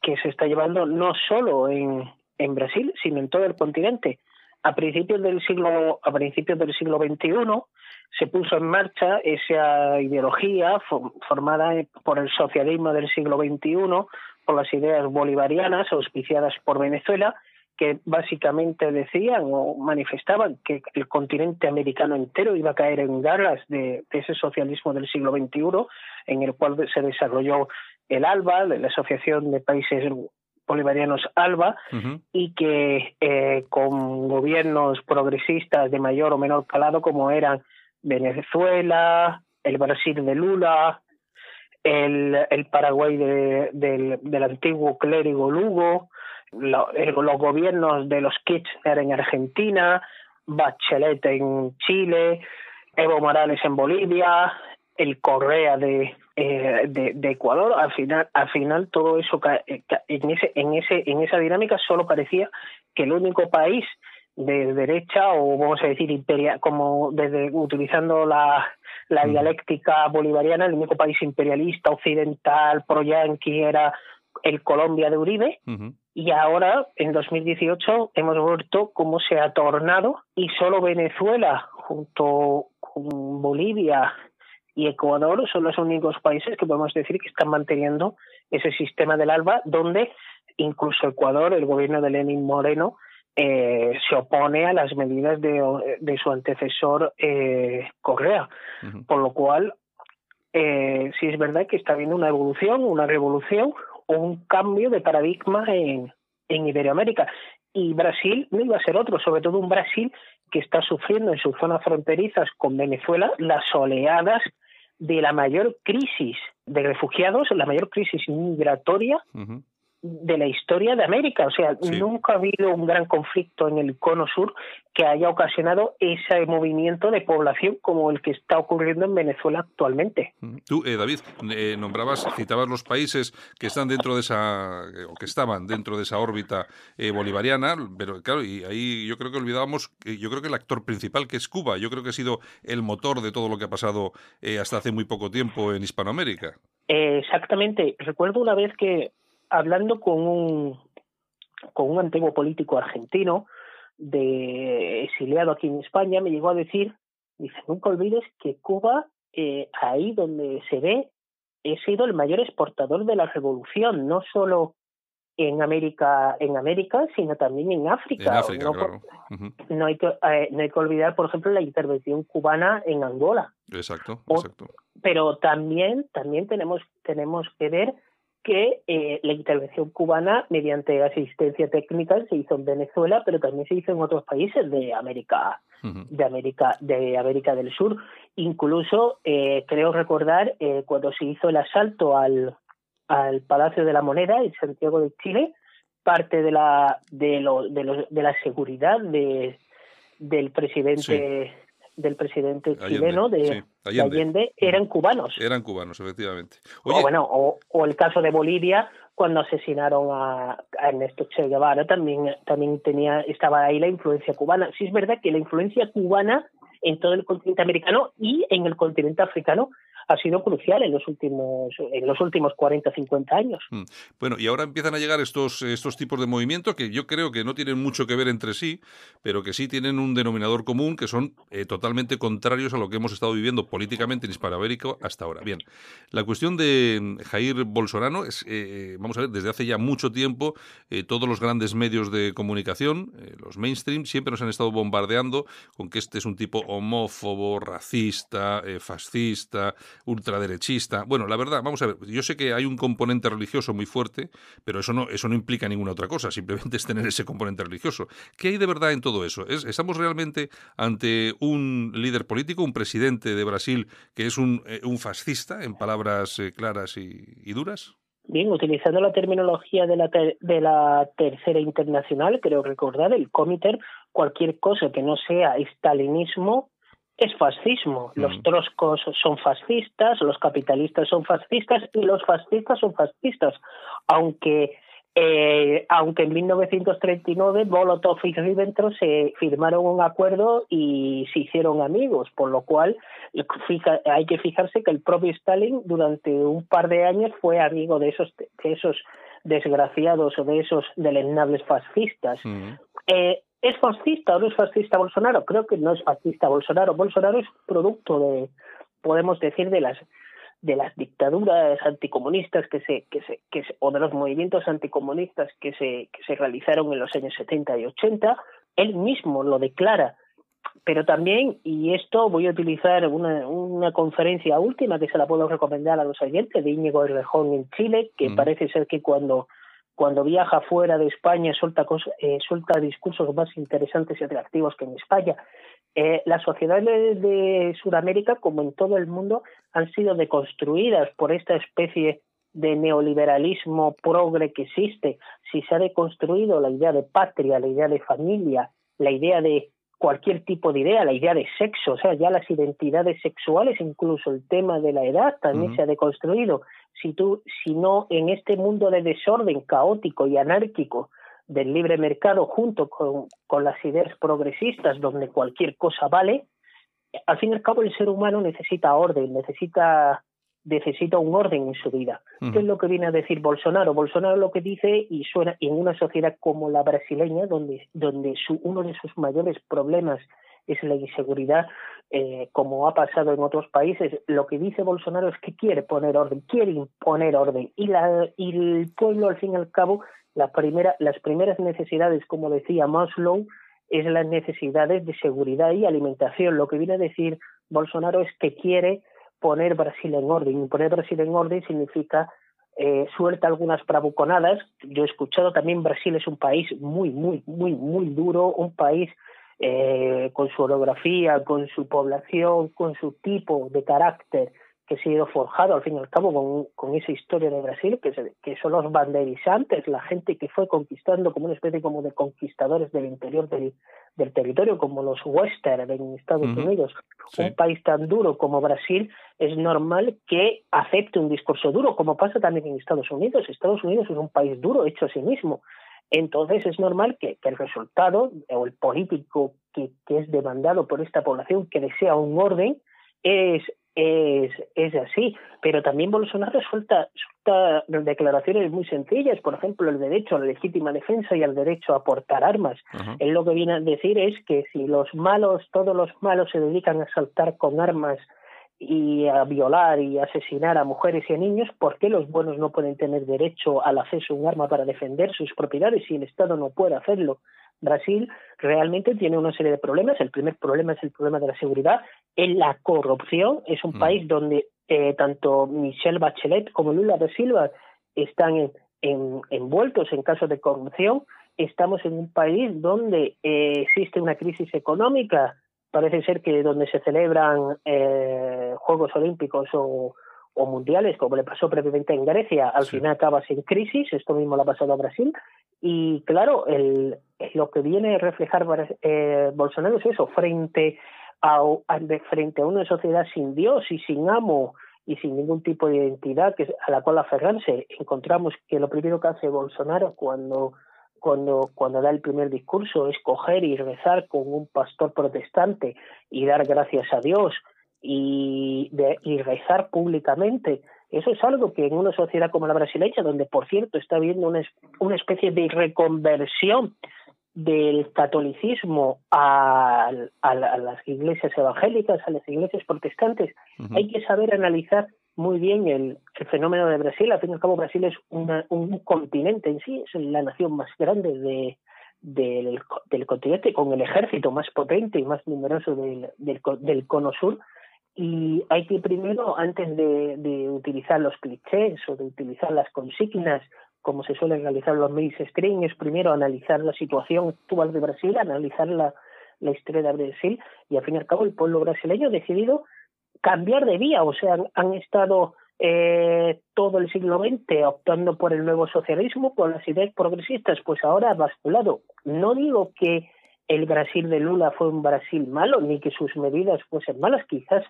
que se está llevando no solo en, en Brasil, sino en todo el continente. A principios del siglo, a principios del siglo XXI se puso en marcha esa ideología formada por el socialismo del siglo XXI, por las ideas bolivarianas auspiciadas por Venezuela que básicamente decían o manifestaban que el continente americano entero iba a caer en garras de, ese socialismo del siglo XXI, en el cual se desarrolló el ALBA, la Asociación de Países Bolivarianos ALBA, y que eh, con gobiernos progresistas de mayor o menor calado, como eran Venezuela, el Brasil de Lula, el, el Paraguay de, del, del antiguo clérigo Lugo, los gobiernos de los Kirchner en Argentina, Bachelet en Chile, Evo Morales en Bolivia, el Correa de, eh, de, Ecuador, al final, al final todo eso eh, en ese, en ese, en esa dinámica solo parecía que el único país de derecha o vamos a decir imperial, como desde utilizando la, la dialéctica bolivariana, el único país imperialista occidental pro yanqui era el Colombia de Uribe y ahora en 2018 hemos vuelto como se ha tornado y solo Venezuela junto con Bolivia y Ecuador son los únicos países que podemos decir que están manteniendo ese sistema del ALBA donde incluso Ecuador, el gobierno de Lenin Moreno, eh, se opone a las medidas de, de su antecesor eh, Correa. Por lo cual, eh, sí es verdad que está habiendo una evolución, una revolución un cambio de paradigma en, en Iberoamérica. Y Brasil no iba a ser otro, sobre todo un Brasil que está sufriendo en sus zonas fronterizas con Venezuela las oleadas de la mayor crisis de refugiados, la mayor crisis migratoria de la historia de América. O sea, nunca ha habido un gran conflicto en el cono sur que haya ocasionado ese movimiento de población como el que está ocurriendo en Venezuela actualmente. Tú, eh, David, eh, nombrabas, citabas los países que están dentro de esa, eh, o que estaban dentro de esa órbita bolivariana, pero claro, y ahí yo creo que olvidábamos, yo creo que el actor principal, que es Cuba, yo creo que ha sido el motor de todo lo que ha pasado hasta hace muy poco tiempo en Hispanoamérica. exactamente. Recuerdo una vez que hablando con un, con un antiguo político argentino de exiliado aquí en España, me llegó a decir, dice, nunca olvides que Cuba, eh, ahí donde se ve, ha sido el mayor exportador de la revolución, no solo en América, en América, sino también en África. no, hay que, eh, no hay que olvidar, por ejemplo, la intervención cubana en Angola. Exacto, exacto. pero también, también tenemos, tenemos que ver que eh, la intervención cubana mediante asistencia técnica se hizo en Venezuela, pero también se hizo en otros países de América, de América, de América del Sur. Incluso eh, creo recordar eh, cuando se hizo el asalto al, al Palacio de la Moneda en Santiago de Chile, parte de la de, lo, de, los, de la seguridad de del presidente del presidente chileno de, Allende. eran cubanos. Eran cubanos, efectivamente. O, bueno, o, el caso de Bolivia, cuando asesinaron a, a, Ernesto Che Guevara, también, también tenía, estaba ahí la influencia cubana. Sí es verdad que la influencia cubana en todo el continente americano y en el continente africano ha sido crucial en los últimos en los últimos 40 50 años. Mm. Bueno, y ahora empiezan a llegar estos estos tipos de movimientos que yo creo que no tienen mucho que ver entre sí, pero que sí tienen un denominador común que son eh, totalmente contrarios a lo que hemos estado viviendo políticamente en Hispanoamérica hasta ahora. Bien, la cuestión de mm, Jair Bolsonaro es, eh, vamos a ver, desde hace ya mucho tiempo eh, todos los grandes medios de comunicación, los mainstream, siempre nos han estado bombardeando con que este es un tipo homófobo, racista, fascista, ultraderechista. Bueno, la verdad, vamos a ver, yo sé que hay un componente religioso muy fuerte, pero eso no, eso no implica ninguna otra cosa, simplemente es tener ese componente religioso. ¿Qué hay de verdad en todo eso? ¿Es, ¿Estamos realmente ante un líder político, un presidente de Brasil que es un, eh, fascista, en palabras eh, claras y, duras? Bien, utilizando la terminología de la, de la tercera internacional, creo recordar, el comiter, cualquier cosa que no sea estalinismo es fascismo. Los mm. troscos son fascistas, los capitalistas son fascistas y los fascistas son fascistas. Aunque eh, aunque en 1939 Molotov y Ribbentrop se firmaron un acuerdo y se hicieron amigos, por lo cual hay que fijarse que el propio Stalin durante un par de años fue amigo de esos de esos desgraciados o de esos deleznables fascistas. Mm. Eh, ¿Es fascista o no es fascista Bolsonaro? Creo que no es fascista Bolsonaro. Bolsonaro es producto de, podemos decir, de las de las dictaduras anticomunistas que se, que se, que o de los movimientos anticomunistas que se, que se realizaron en los años 70 y 80. Él mismo lo declara. Pero también, y esto voy a utilizar una, una conferencia última que se la puedo recomendar a los oyentes de Íñigo Errejón en Chile, que mm. parece ser que cuando cuando viaja fuera de España suelta, eh, suelta discursos más interesantes y atractivos que en España, eh, las sociedades de Sudamérica, como en todo el mundo, han sido deconstruidas por esta especie de neoliberalismo progre que existe. Si se ha deconstruido la idea de patria, la idea de familia, la idea de cualquier tipo de idea, la idea de sexo, o sea, ya las identidades sexuales, incluso el tema de la edad también se ha deconstruido. Si tú, si no en este mundo de desorden caótico y anárquico del libre mercado junto con, con las ideas progresistas donde cualquier cosa vale, al fin y al cabo el ser humano necesita orden, necesita necesita un orden en su vida. ¿Qué es lo que viene a decir Bolsonaro? Bolsonaro lo que dice y suena en una sociedad como la brasileña, donde, donde su, uno de sus mayores problemas es la inseguridad, eh, como ha pasado en otros países, lo que dice Bolsonaro es que quiere poner orden, quiere imponer orden. Y, la, y el pueblo, al fin y al cabo, la primera, las primeras necesidades, como decía Maslow, es las necesidades de seguridad y alimentación. Lo que viene a decir Bolsonaro es que quiere poner Brasil en orden. Y poner Brasil en orden significa eh, suelta algunas bravuconadas. Yo he escuchado también Brasil es un país muy, muy, muy, muy duro, un país eh, con su orografía, con su población, con su tipo de carácter que se ha ido forjado al fin y al cabo con, con esa historia de Brasil, que, que son los banderizantes, la gente que fue conquistando como una especie como de conquistadores del interior del, del territorio, como los western en Estados Unidos. Un país tan duro como Brasil es normal que acepte un discurso duro, como pasa también en Estados Unidos. Estados Unidos es un país duro hecho a sí mismo. Entonces es normal que, que el resultado o el político que, que es demandado por esta población que desea un orden es es, es así, pero también Bolsonaro suelta, suelta declaraciones muy sencillas, por ejemplo, el derecho a la legítima defensa y el derecho a portar armas. Él lo que viene a decir es que si los malos, todos los malos se dedican a saltar con armas y a violar y asesinar a mujeres y a niños, ¿por qué los buenos no pueden tener derecho al acceso a un arma para defender sus propiedades si el Estado no puede hacerlo? Brasil realmente tiene una serie de problemas. El primer problema es el problema de la seguridad. En la corrupción es un mm. país donde eh, tanto Michelle Bachelet como Lula da Silva están envueltos en casos de corrupción. Estamos en un país donde eh, existe una crisis económica. Parece ser que donde se celebran eh, Juegos Olímpicos o, mundiales, como le pasó previamente en Grecia, al final acaba sin crisis. Esto mismo le ha pasado a Brasil. Y claro, el, lo que viene a reflejar eh, Bolsonaro es eso, frente a, frente a una sociedad sin Dios y sin amo y sin ningún tipo de identidad que, a la cual aferrarse, encontramos que lo primero que hace Bolsonaro cuando, cuando, cuando da el primer discurso es coger y rezar con un pastor protestante y dar gracias a Dios y, de, y rezar públicamente. Eso es algo que en una sociedad como la brasileña, donde por cierto está habiendo una, una especie de reconversión del catolicismo a, a, las iglesias evangélicas, a las iglesias protestantes, hay que saber analizar muy bien el, el, fenómeno de Brasil. Al fin y al cabo, Brasil es un continente en sí, es la nación más grande de, del, del continente, con el ejército más potente y más numeroso del, del, del cono sur y hay que primero, antes de, de, utilizar los clichés o de utilizar las consignas, como se suelen realizar los mainstream, es primero analizar la situación actual de Brasil, analizar la, la historia de Brasil, y al fin y al cabo el pueblo brasileño ha decidido cambiar de vía, o sea, han, estado eh, todo el siglo XX optando por el nuevo socialismo, por las ideas progresistas, pues ahora ha basculado. No digo que el Brasil de Lula fue un Brasil malo, ni que sus medidas fuesen malas, quizás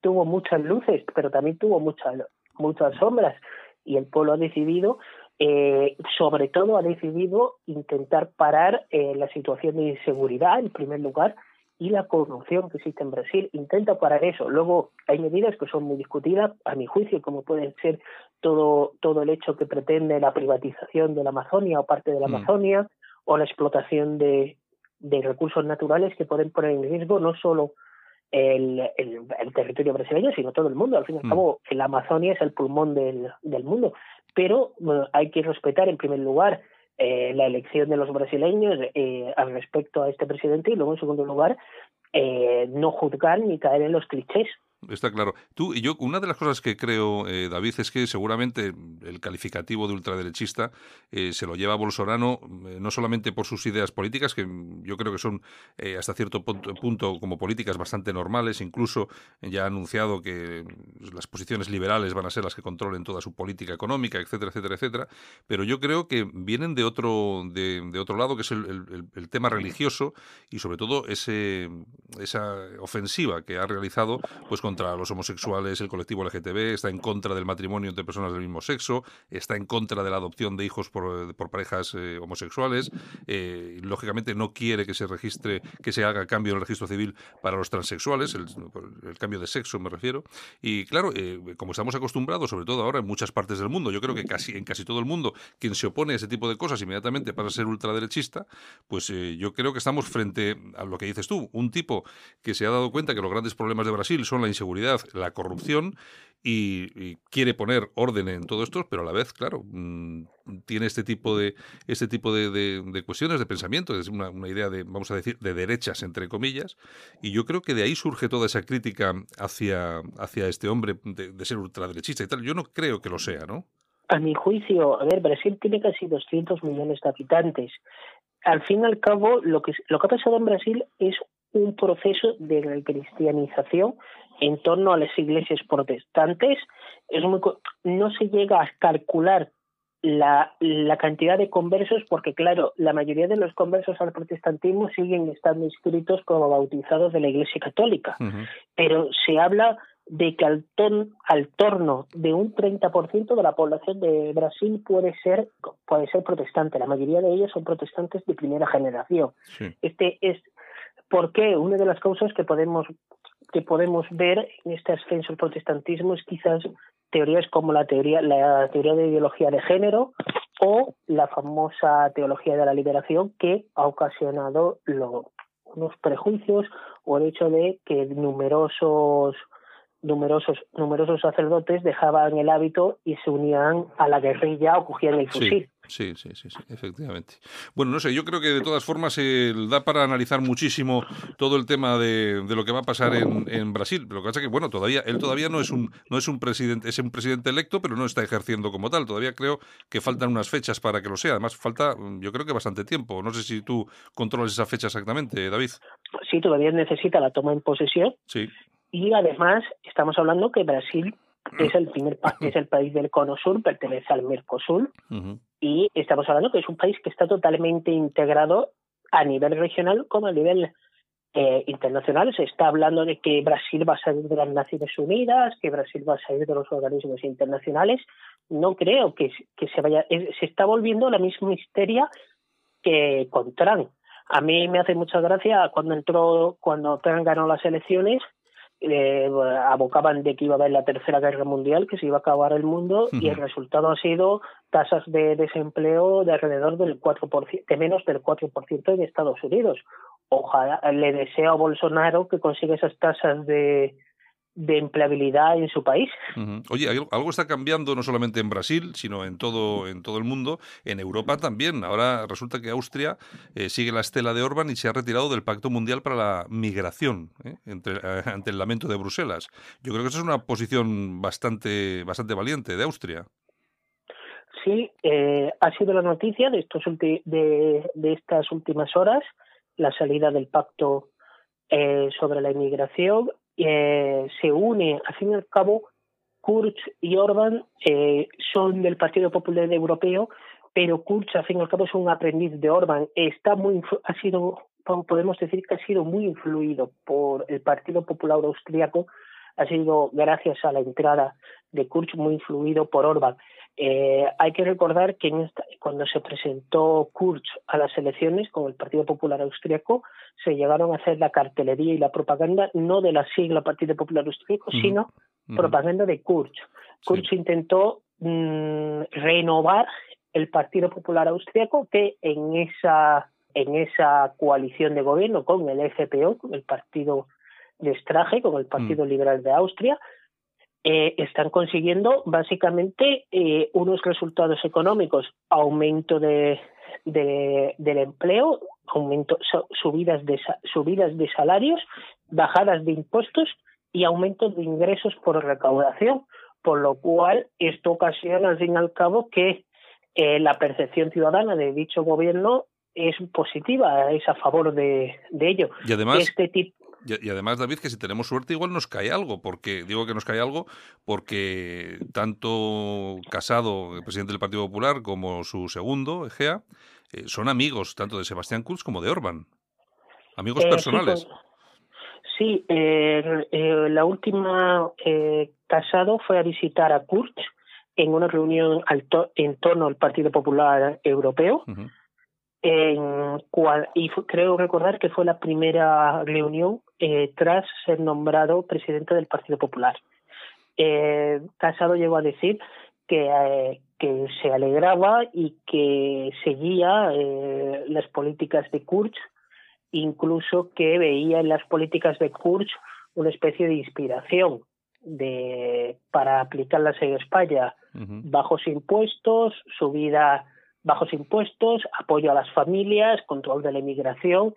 tuvo muchas luces, pero también tuvo muchas, muchas sombras, y el pueblo ha decidido, eh, sobre todo ha decidido intentar parar eh, la situación de inseguridad, en primer lugar, y la corrupción que existe en Brasil. Intenta parar eso. Luego hay medidas que son muy discutidas, a mi juicio, como pueden ser todo, todo el hecho que pretende la privatización de la Amazonia o parte de la mm. Amazonia, o la explotación de, de recursos naturales que pueden poner en riesgo no solo el, el, territorio brasileño, sino todo el mundo. Al fin y al mm. cabo, la Amazonia es el pulmón del, del mundo. Pero hay que respetar, en primer lugar, eh, la elección de los brasileños eh, al respecto a este presidente y luego, en segundo lugar, eh, no juzgar ni caer en los clichés. Está claro. Tú y yo, una de las cosas que creo, eh, David, es que seguramente el calificativo de ultraderechista eh, se lo lleva Bolsonaro eh, no solamente por sus ideas políticas, que yo creo que son hasta cierto punto, como políticas bastante normales, incluso ya ha anunciado que las posiciones liberales van a ser las que controlen toda su política económica, etcétera, etcétera, etcétera. Pero yo creo que vienen de otro, de, otro lado, que es el, el, tema religioso y sobre todo ese, esa ofensiva que ha realizado pues contra los homosexuales, el colectivo LGTB, está en contra del matrimonio entre personas del mismo sexo, está en contra de la adopción de hijos por, por parejas eh, homosexuales, eh, lógicamente no quiere que se registre, que se haga cambio en el registro civil para los transexuales, el, cambio de sexo me refiero, y claro, eh, como estamos acostumbrados, sobre todo ahora en muchas partes del mundo, yo creo que casi en casi todo el mundo, quien se opone a ese tipo de cosas inmediatamente pasa a ser ultraderechista, pues yo creo que estamos frente a lo que dices tú, un tipo que se ha dado cuenta que los grandes problemas de Brasil son la inseguridad, la corrupción y, quiere poner orden en todo esto, pero a la vez, claro, mm, tiene este tipo de este tipo de, cuestiones de pensamiento, es una, idea de, vamos a decir, de derechas entre comillas, y yo creo que de ahí surge toda esa crítica hacia, hacia este hombre de, de ser ultraderechista y tal. Yo no creo que lo sea, ¿no? A mi juicio, a ver, Brasil tiene casi 200 millones de habitantes. Al fin y al cabo, lo que, lo que ha pasado en Brasil es un proceso de cristianización en torno a las iglesias protestantes. Es muy, no se llega a calcular la, la cantidad de conversos porque, claro, la mayoría de los conversos al protestantismo siguen estando inscritos como bautizados de la Iglesia Católica. Pero se habla de que al, al torno de un 30% de la población de Brasil puede ser puede ser protestante. La mayoría de ellos son protestantes de primera generación. Este es ¿Por qué? Una de las causas que podemos que podemos ver en este ascenso al protestantismo es quizás teorías como la teoría la teoría de ideología de género o la famosa teología de la liberación que ha ocasionado lo, unos prejuicios o el hecho de que numerosos numerosos numerosos sacerdotes dejaban el hábito y se unían a la guerrilla o cogían el fusil. Sí, sí, sí, sí, efectivamente. Bueno, no sé, yo creo que de todas formas eh, da para analizar muchísimo todo el tema de, de lo que va a pasar en, en, Brasil. Lo que pasa es que, bueno, todavía él todavía no es un no es un presidente, es un presidente electo, pero no está ejerciendo como tal. Todavía creo que faltan unas fechas para que lo sea. Además, falta, yo creo que bastante tiempo. No sé si tú controlas esa fecha exactamente, David. Sí, todavía necesita la toma en posesión. Sí. Y además, estamos hablando que Brasil es el primer es el país del cono sur, pertenece al Mercosur y estamos hablando que es un país que está totalmente integrado a nivel regional como a nivel eh, internacional. Se está hablando de que Brasil va a salir de las Naciones Unidas, que Brasil va a salir de los organismos internacionales. No creo que, que se vaya. Se está volviendo la misma histeria que con Trump. A mí me hace mucha gracia cuando entró, cuando Trump ganó las elecciones, eh, abocaban de que iba a haber la tercera guerra mundial, que se iba a acabar el mundo, y el resultado ha sido tasas de desempleo de alrededor del 4%, de menos del 4% en Estados Unidos. Ojalá le deseo a Bolsonaro que consiga esas tasas de, de empleabilidad en su país. Oye, algo está cambiando no solamente en Brasil, sino en todo, en todo el mundo, en Europa también. Ahora resulta que Austria eh, sigue la estela de Orban y se ha retirado del Pacto Mundial para la Migración ¿eh? Entre, eh, ante el lamento de Bruselas. Yo creo que esa es una posición bastante, bastante valiente de Austria. Sí, ha sido la noticia de, estos de, de estas últimas horas, la salida del pacto sobre la inmigración eh, se une, al fin y al cabo, Kurz y Orban eh, son del Partido Popular Europeo, pero Kurz, al fin y al cabo, es un aprendiz de Orban. Está muy, ha sido, podemos decir que ha sido muy influido por el Partido Popular Austriaco, ha sido gracias a la entrada de Kurz muy influido por Orban. Eh, hay que recordar que cuando se presentó Kurz a las elecciones con el Partido Popular Austriaco, se llegaron a hacer la cartelería y la propaganda no de la sigla Partido Popular Austriaco, sino propaganda de Kurz. Kurz intentó mm, renovar el Partido Popular Austriaco que en esa en esa coalición de gobierno con el FPO, con el partido de Strache, con el Partido Liberal de Austria, eh, están consiguiendo básicamente eh, unos resultados económicos, aumento de, del empleo, aumento subidas de subidas de salarios, bajadas de impuestos y aumento de ingresos por recaudación, por lo cual esto ocasiona al fin y al cabo que eh, la percepción ciudadana de dicho gobierno es positiva, es a favor de, ello. Y además, este y, además, David, que si tenemos suerte igual nos cae algo, porque digo que nos cae algo porque tanto Casado, el presidente del Partido Popular, como su segundo, Egea, eh, son amigos tanto de Sebastián Kurz como de Orban. Amigos eh, personales. Sí, la última Casado fue a visitar a Kurz en una reunión en torno al Partido Popular Europeo. En cual, y creo recordar que fue la primera reunión eh, tras ser nombrado presidente del Partido Popular. Eh, Casado llegó a decir que, eh, que se alegraba y que seguía las políticas de Kurz, incluso que veía en las políticas de Kurz una especie de inspiración de para aplicarlas en España bajos impuestos, subida bajos impuestos, apoyo a las familias, control de la inmigración,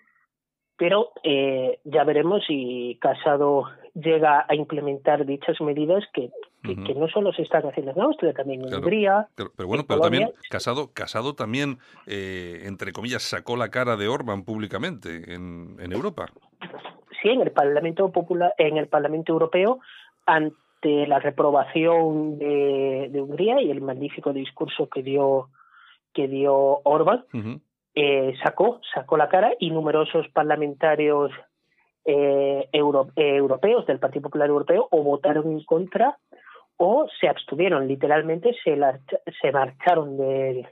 pero eh, ya veremos si Casado llega a implementar dichas medidas que, que, no solo se están haciendo en Austria, también en Hungría. Pero, bueno, pero también Casado, Casado también, eh, entre comillas, sacó la cara de Orban públicamente en, en Europa. Sí, en el Parlamento Popular, en el Parlamento Europeo, ante la reprobación de, Hungría y el magnífico discurso que dio que dio Orban eh, sacó sacó la cara y numerosos parlamentarios eh, europeos del Partido Popular Europeo o votaron en contra o se abstuvieron literalmente se se marcharon de,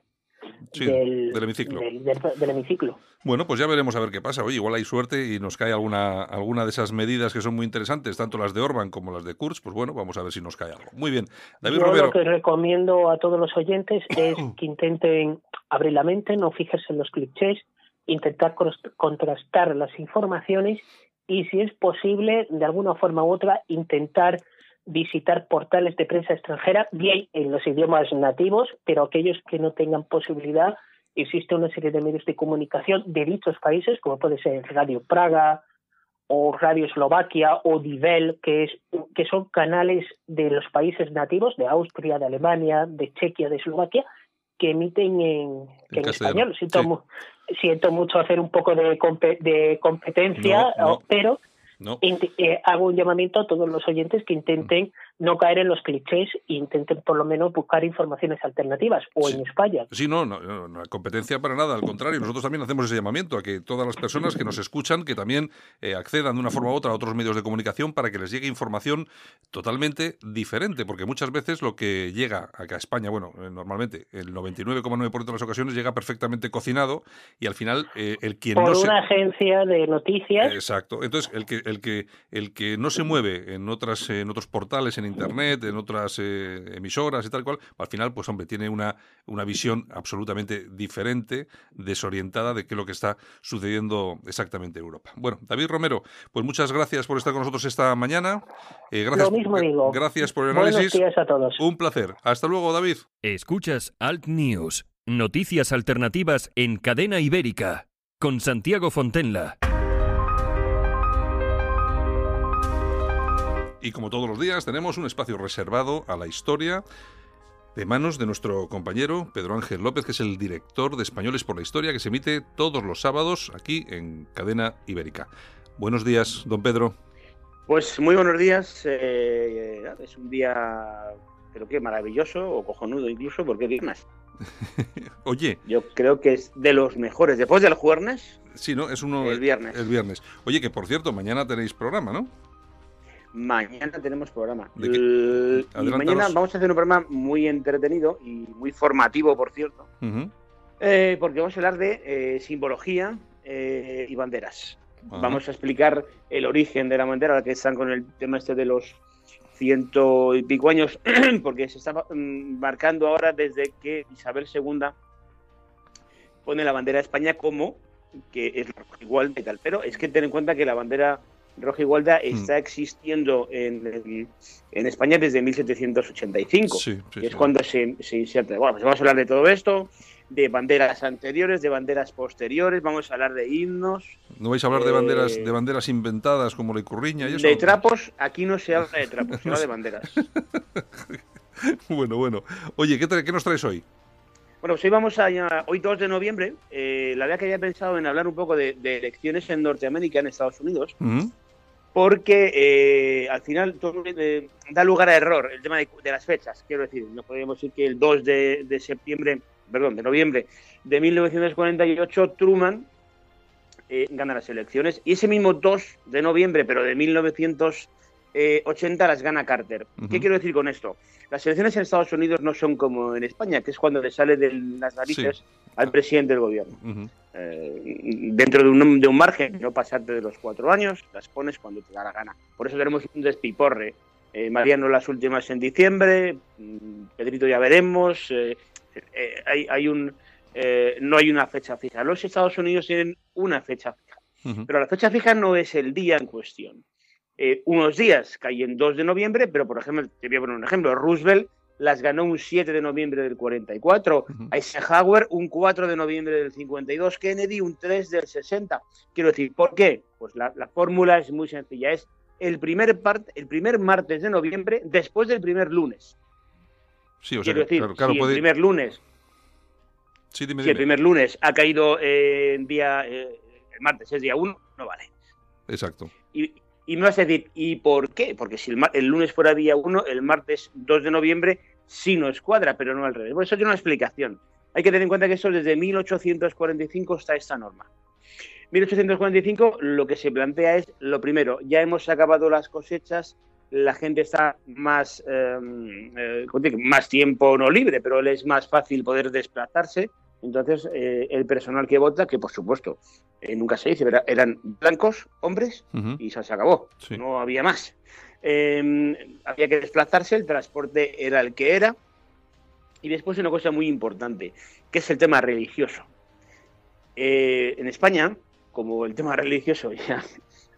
del, hemiciclo. Bueno, pues ya veremos a ver qué pasa. Oye, igual hay suerte y nos cae alguna, alguna de esas medidas que son muy interesantes, tanto las de Orban como las de Kurz. Pues bueno, vamos a ver si nos cae algo. Muy bien. David Yo lo que recomiendo a todos los oyentes [COUGHS] es que intenten abrir la mente, no fijarse en los clichés, intentar contrastar las informaciones y, si es posible, de alguna forma u otra, intentar visitar portales de prensa extranjera, bien en los idiomas nativos, pero aquellos que no tengan posibilidad, existe una serie de medios de comunicación de dichos países, como puede ser Radio Praga o Radio Eslovaquia o Divel, que, es, que son canales de los países nativos, de Austria, de Alemania, de Chequia, de Eslovaquia, que emiten en, español. Siento, siento, mucho hacer un poco de, de competencia, pero eh, hago un llamamiento a todos los oyentes que intenten no caer en los clichés e intenten por lo menos buscar informaciones alternativas o en España. Sí, no, no, no, competencia para nada, al contrario, nosotros también hacemos ese llamamiento a que todas las personas que nos escuchan, que también eh, accedan de una forma u otra a otros medios de comunicación para que les llegue información totalmente diferente, porque muchas veces lo que llega acá a España, bueno, eh, normalmente el 99,9% de las ocasiones llega perfectamente cocinado y al final el quien por no una agencia de noticias. Exacto. Entonces, el que el que el que no se mueve en otras en otros portales en internet, en otras eh, emisoras y tal cual, al final pues hombre, tiene una una visión absolutamente diferente, desorientada de qué es lo que está sucediendo exactamente en Europa. Bueno, David Romero, pues muchas gracias por estar con nosotros esta mañana. Eh, gracias, lo mismo digo. Gracias por el análisis. Buenos días a todos. Un placer. Hasta luego, David. Escuchas Alt News, noticias alternativas en cadena ibérica, con Santiago Fontenla. Y como todos los días, tenemos un espacio reservado a la historia de manos de nuestro compañero Pedro Ángel López, que es el director de Españoles por la Historia, que se emite todos los sábados aquí en Cadena Ibérica. Buenos días, don Pedro. Pues muy buenos días. Eh, es un día, creo que maravilloso o cojonudo incluso, porque viernes. [LAUGHS] Oye. Yo creo que es de los mejores. Después del jueves. Sí, ¿no? Es uno. El viernes. El viernes. Oye, que por cierto, mañana tenéis programa, ¿no? Mañana tenemos programa. mañana vamos a hacer un programa muy entretenido y muy formativo, por cierto. Eh, porque vamos a hablar de eh, simbología eh, y banderas. Vamos a explicar el origen de la bandera, que están con el tema este de los ciento y pico años, [CLEARS THROAT] porque se está mm, marcando ahora desde que Isabel II pone la bandera de España como que es igual y tal. Pero es que ten en cuenta que la bandera Roja Igualdad mm. está existiendo en, en, España desde 1785, que es cuando se, se inserta. Bueno, pues vamos a hablar de todo esto, de banderas anteriores, de banderas posteriores, vamos a hablar de himnos. ¿No vais a hablar de banderas de banderas inventadas como la Icurriña y eso? De trapos, aquí no se habla de trapos, se habla de banderas. [LAUGHS] bueno, bueno. Oye, ¿qué, ¿qué, nos traes hoy? Bueno, pues hoy vamos a, hoy 2 de noviembre, eh, la verdad que había pensado en hablar un poco de, elecciones en Norteamérica, en Estados Unidos, porque eh, al final todo, eh, da lugar a error el tema de, las fechas, quiero decir, no podemos decir que el 2 de, septiembre perdón, de noviembre de 1948, Truman eh, gana las elecciones y ese mismo 2 de noviembre, pero de 1980, las gana Carter. ¿Qué quiero decir con esto? Las elecciones en Estados Unidos no son como en España, que es cuando le sale de las narices al presidente del gobierno. Eh, dentro de un, de un margen, no pasarte de los cuatro años, las pones cuando te da la gana. Por eso tenemos un despiporre. Eh, Mariano las últimas en diciembre, mm, Pedrito ya veremos, eh, eh, hay, hay un, eh, no hay una fecha fija. Los Estados Unidos tienen una fecha fija, pero la fecha fija no es el día en cuestión. Eh, unos días caen 2 de noviembre, pero por ejemplo, te voy a poner un ejemplo, Roosevelt las ganó un 7 de noviembre del 44, Eisenhower un 4 de noviembre del 52, Kennedy un 3 del 60. Quiero decir, ¿por qué? Pues la, fórmula es muy sencilla, es el primer, el primer martes de noviembre después del primer lunes. Sí, o sea, decir, claro, si el primer lunes. si el primer lunes ha caído en eh, día. Eh, el martes es día 1, no vale. Exacto. Y, y me vas a decir, ¿y por qué? Porque si el, lunes fuera día 1, el martes 2 de noviembre sí no escuadra, pero no al revés. Por eso tiene una explicación. Hay que tener en cuenta que eso desde 1845 está esta norma. 1845 lo que se plantea es, lo primero, ya hemos acabado las cosechas, la gente está más, em, eh, más tiempo no libre, pero le es más fácil poder desplazarse. Entonces, eh, el personal que vota, que por supuesto eh, nunca se dice, eran blancos, hombres, y se acabó. No había más. Em, había que desplazarse, el transporte era el que era. Y después una cosa muy importante, que es el tema religioso. en España, como el tema religioso [LAUGHS] ya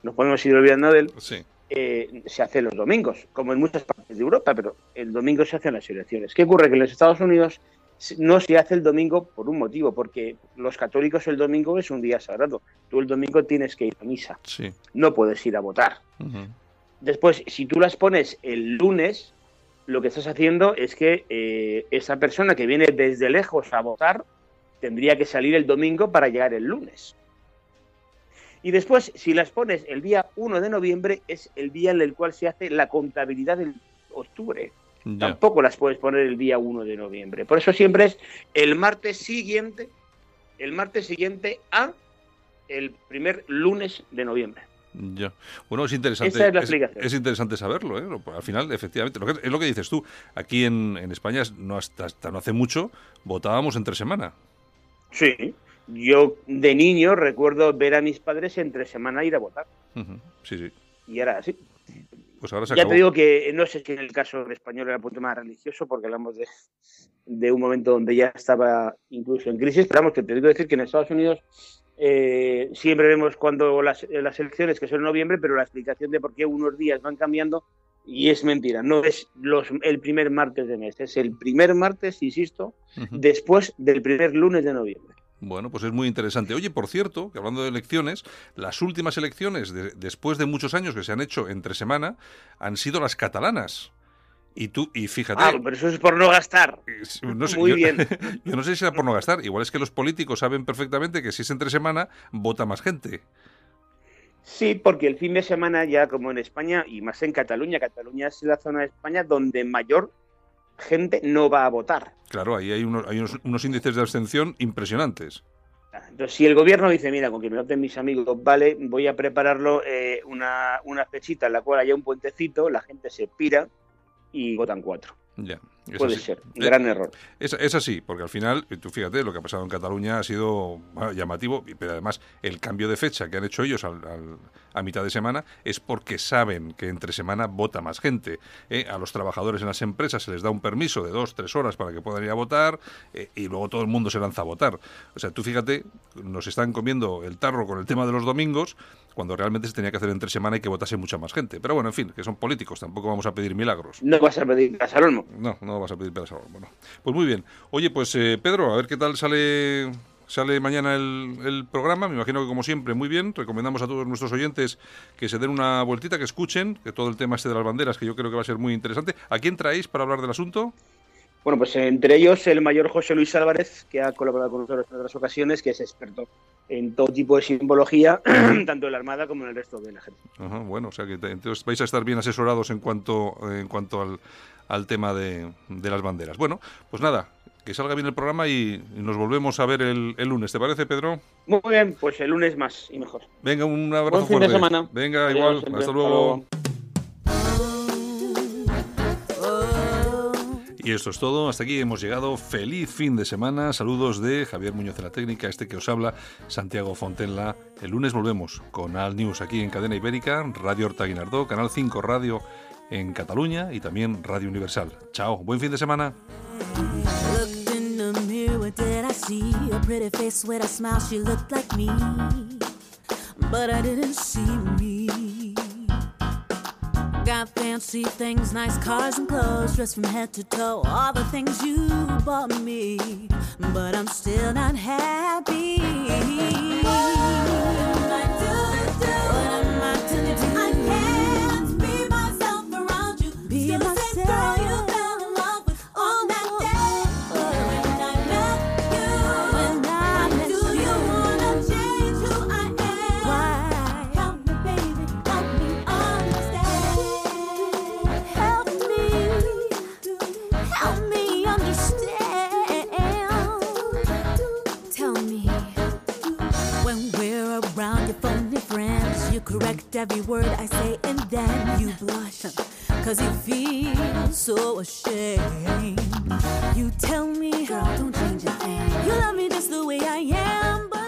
nos podemos ir olvidando de él, sí. Eh, se hace los domingos, como en muchas partes de Europa, pero el domingo se hacen las elecciones. ¿Qué ocurre? Que en los Estados Unidos no se hace el domingo por un motivo, porque los católicos el domingo es un día sagrado. Tú el domingo tienes que ir a misa, no puedes ir a votar. Después, si tú las pones el lunes, lo que estás haciendo es que eh, esa persona que viene desde lejos a votar tendría que salir el domingo para llegar el lunes. Y después, si las pones el día 1 de noviembre, es el día en el cual se hace la contabilidad del octubre. Tampoco las puedes poner el día 1 de noviembre. Por eso siempre es el martes siguiente, el martes siguiente a el primer lunes de noviembre. Ya. Bueno, es interesante. Esa es. Es, interesante saberlo, ¿eh? Al final, efectivamente, lo que, es lo que dices tú. Aquí en, en España, no hasta, hasta, no hace mucho, votábamos entre semana. Sí. Yo de niño recuerdo ver a mis padres entre semana ir a votar. Sí, sí. Y era así. Pues ahora se ya te digo que no sé si en el caso español era un punto más religioso, porque hablamos de, de, un momento donde ya estaba incluso en crisis. Pero vamos, que te digo decir que en Estados Unidos eh, siempre vemos cuando las, las, elecciones, que son en noviembre, pero la explicación de por qué unos días van cambiando, y es mentira, no es los, el primer martes de mes, es el primer martes, insisto, después del primer lunes de noviembre. Bueno, pues es muy interesante. Oye, por cierto, que hablando de elecciones, las últimas elecciones, después de muchos años que se han hecho entre semana, han sido las catalanas. Y tú, y fíjate. Ah, pero eso es por no gastar. Muy bien. [LAUGHS] Yo no sé si era por no gastar. Igual es que los políticos saben perfectamente que si es entre semana, vota más gente. Sí, porque el fin de semana ya como en España y más en Cataluña, Cataluña es la zona de España donde mayor gente no va a votar. Claro, ahí hay unos, hay unos, índices de abstención impresionantes. Entonces, si el gobierno dice, mira, con que me voten mis amigos, vale, voy a prepararlo eh, una, una fechita en la cual haya un puentecito, la gente se pira y votan cuatro. Ya. Puede ser, un gran eh, error. Es, es, así, porque al final, tú fíjate, lo que ha pasado en Cataluña ha sido llamativo, pero además el cambio de fecha que han hecho ellos al, a mitad de semana es porque saben que entre semana vota más gente. ¿eh? A los trabajadores en las empresas se les da un permiso de dos, tres horas para que puedan ir a votar eh, y luego todo el mundo se lanza a votar. O sea, tú fíjate, nos están comiendo el tarro con el tema de los domingos cuando realmente se tenía que hacer entre semana y que votase mucha más gente. Pero bueno, en fin, que son políticos, tampoco vamos a pedir milagros. No vas a pedir peras al No, no vas a pedir peras al Bueno, pues muy bien. Oye, pues eh, Pedro, a ver qué tal sale Sale mañana el, programa, me imagino que como siempre muy bien. Recomendamos a todos nuestros oyentes que se den una vueltita, que escuchen, que todo el tema este de las banderas, que yo creo que va a ser muy interesante. ¿A quién traéis para hablar del asunto? Bueno, pues entre ellos el mayor José Luis Álvarez, que ha colaborado con nosotros en otras ocasiones, que es experto en todo tipo de simbología, [CLEARS THROAT] tanto en la Armada como en el resto del ejército. Ajá, bueno, o sea que entonces vais a estar bien asesorados en cuanto, en cuanto al, al tema de, de las banderas. Bueno, pues nada, que salga bien el programa y, nos volvemos a ver el, lunes. ¿Te parece, Pedro? Muy bien, pues el lunes más y mejor. Venga, un abrazo Buen fin de semana. Venga, igual. Hasta luego. Y esto es todo, hasta aquí hemos llegado. Feliz fin de semana. Saludos de Javier Muñoz de la Técnica, este que os habla, Santiago Fontenla. El lunes volvemos con Al News aquí en Cadena Ibérica, Radio Horta Guinardó, Canal 5 Radio en Cataluña y también Radio Universal. Chao, buen fin de semana. Got fancy things, nice cars and clothes, dressed from head to toe. All the things you bought me, but I'm still not happy. Correct every word I say, and then you blush. Cause you feel so ashamed. You tell me, girl, don't change a thing. You love me just the way I am.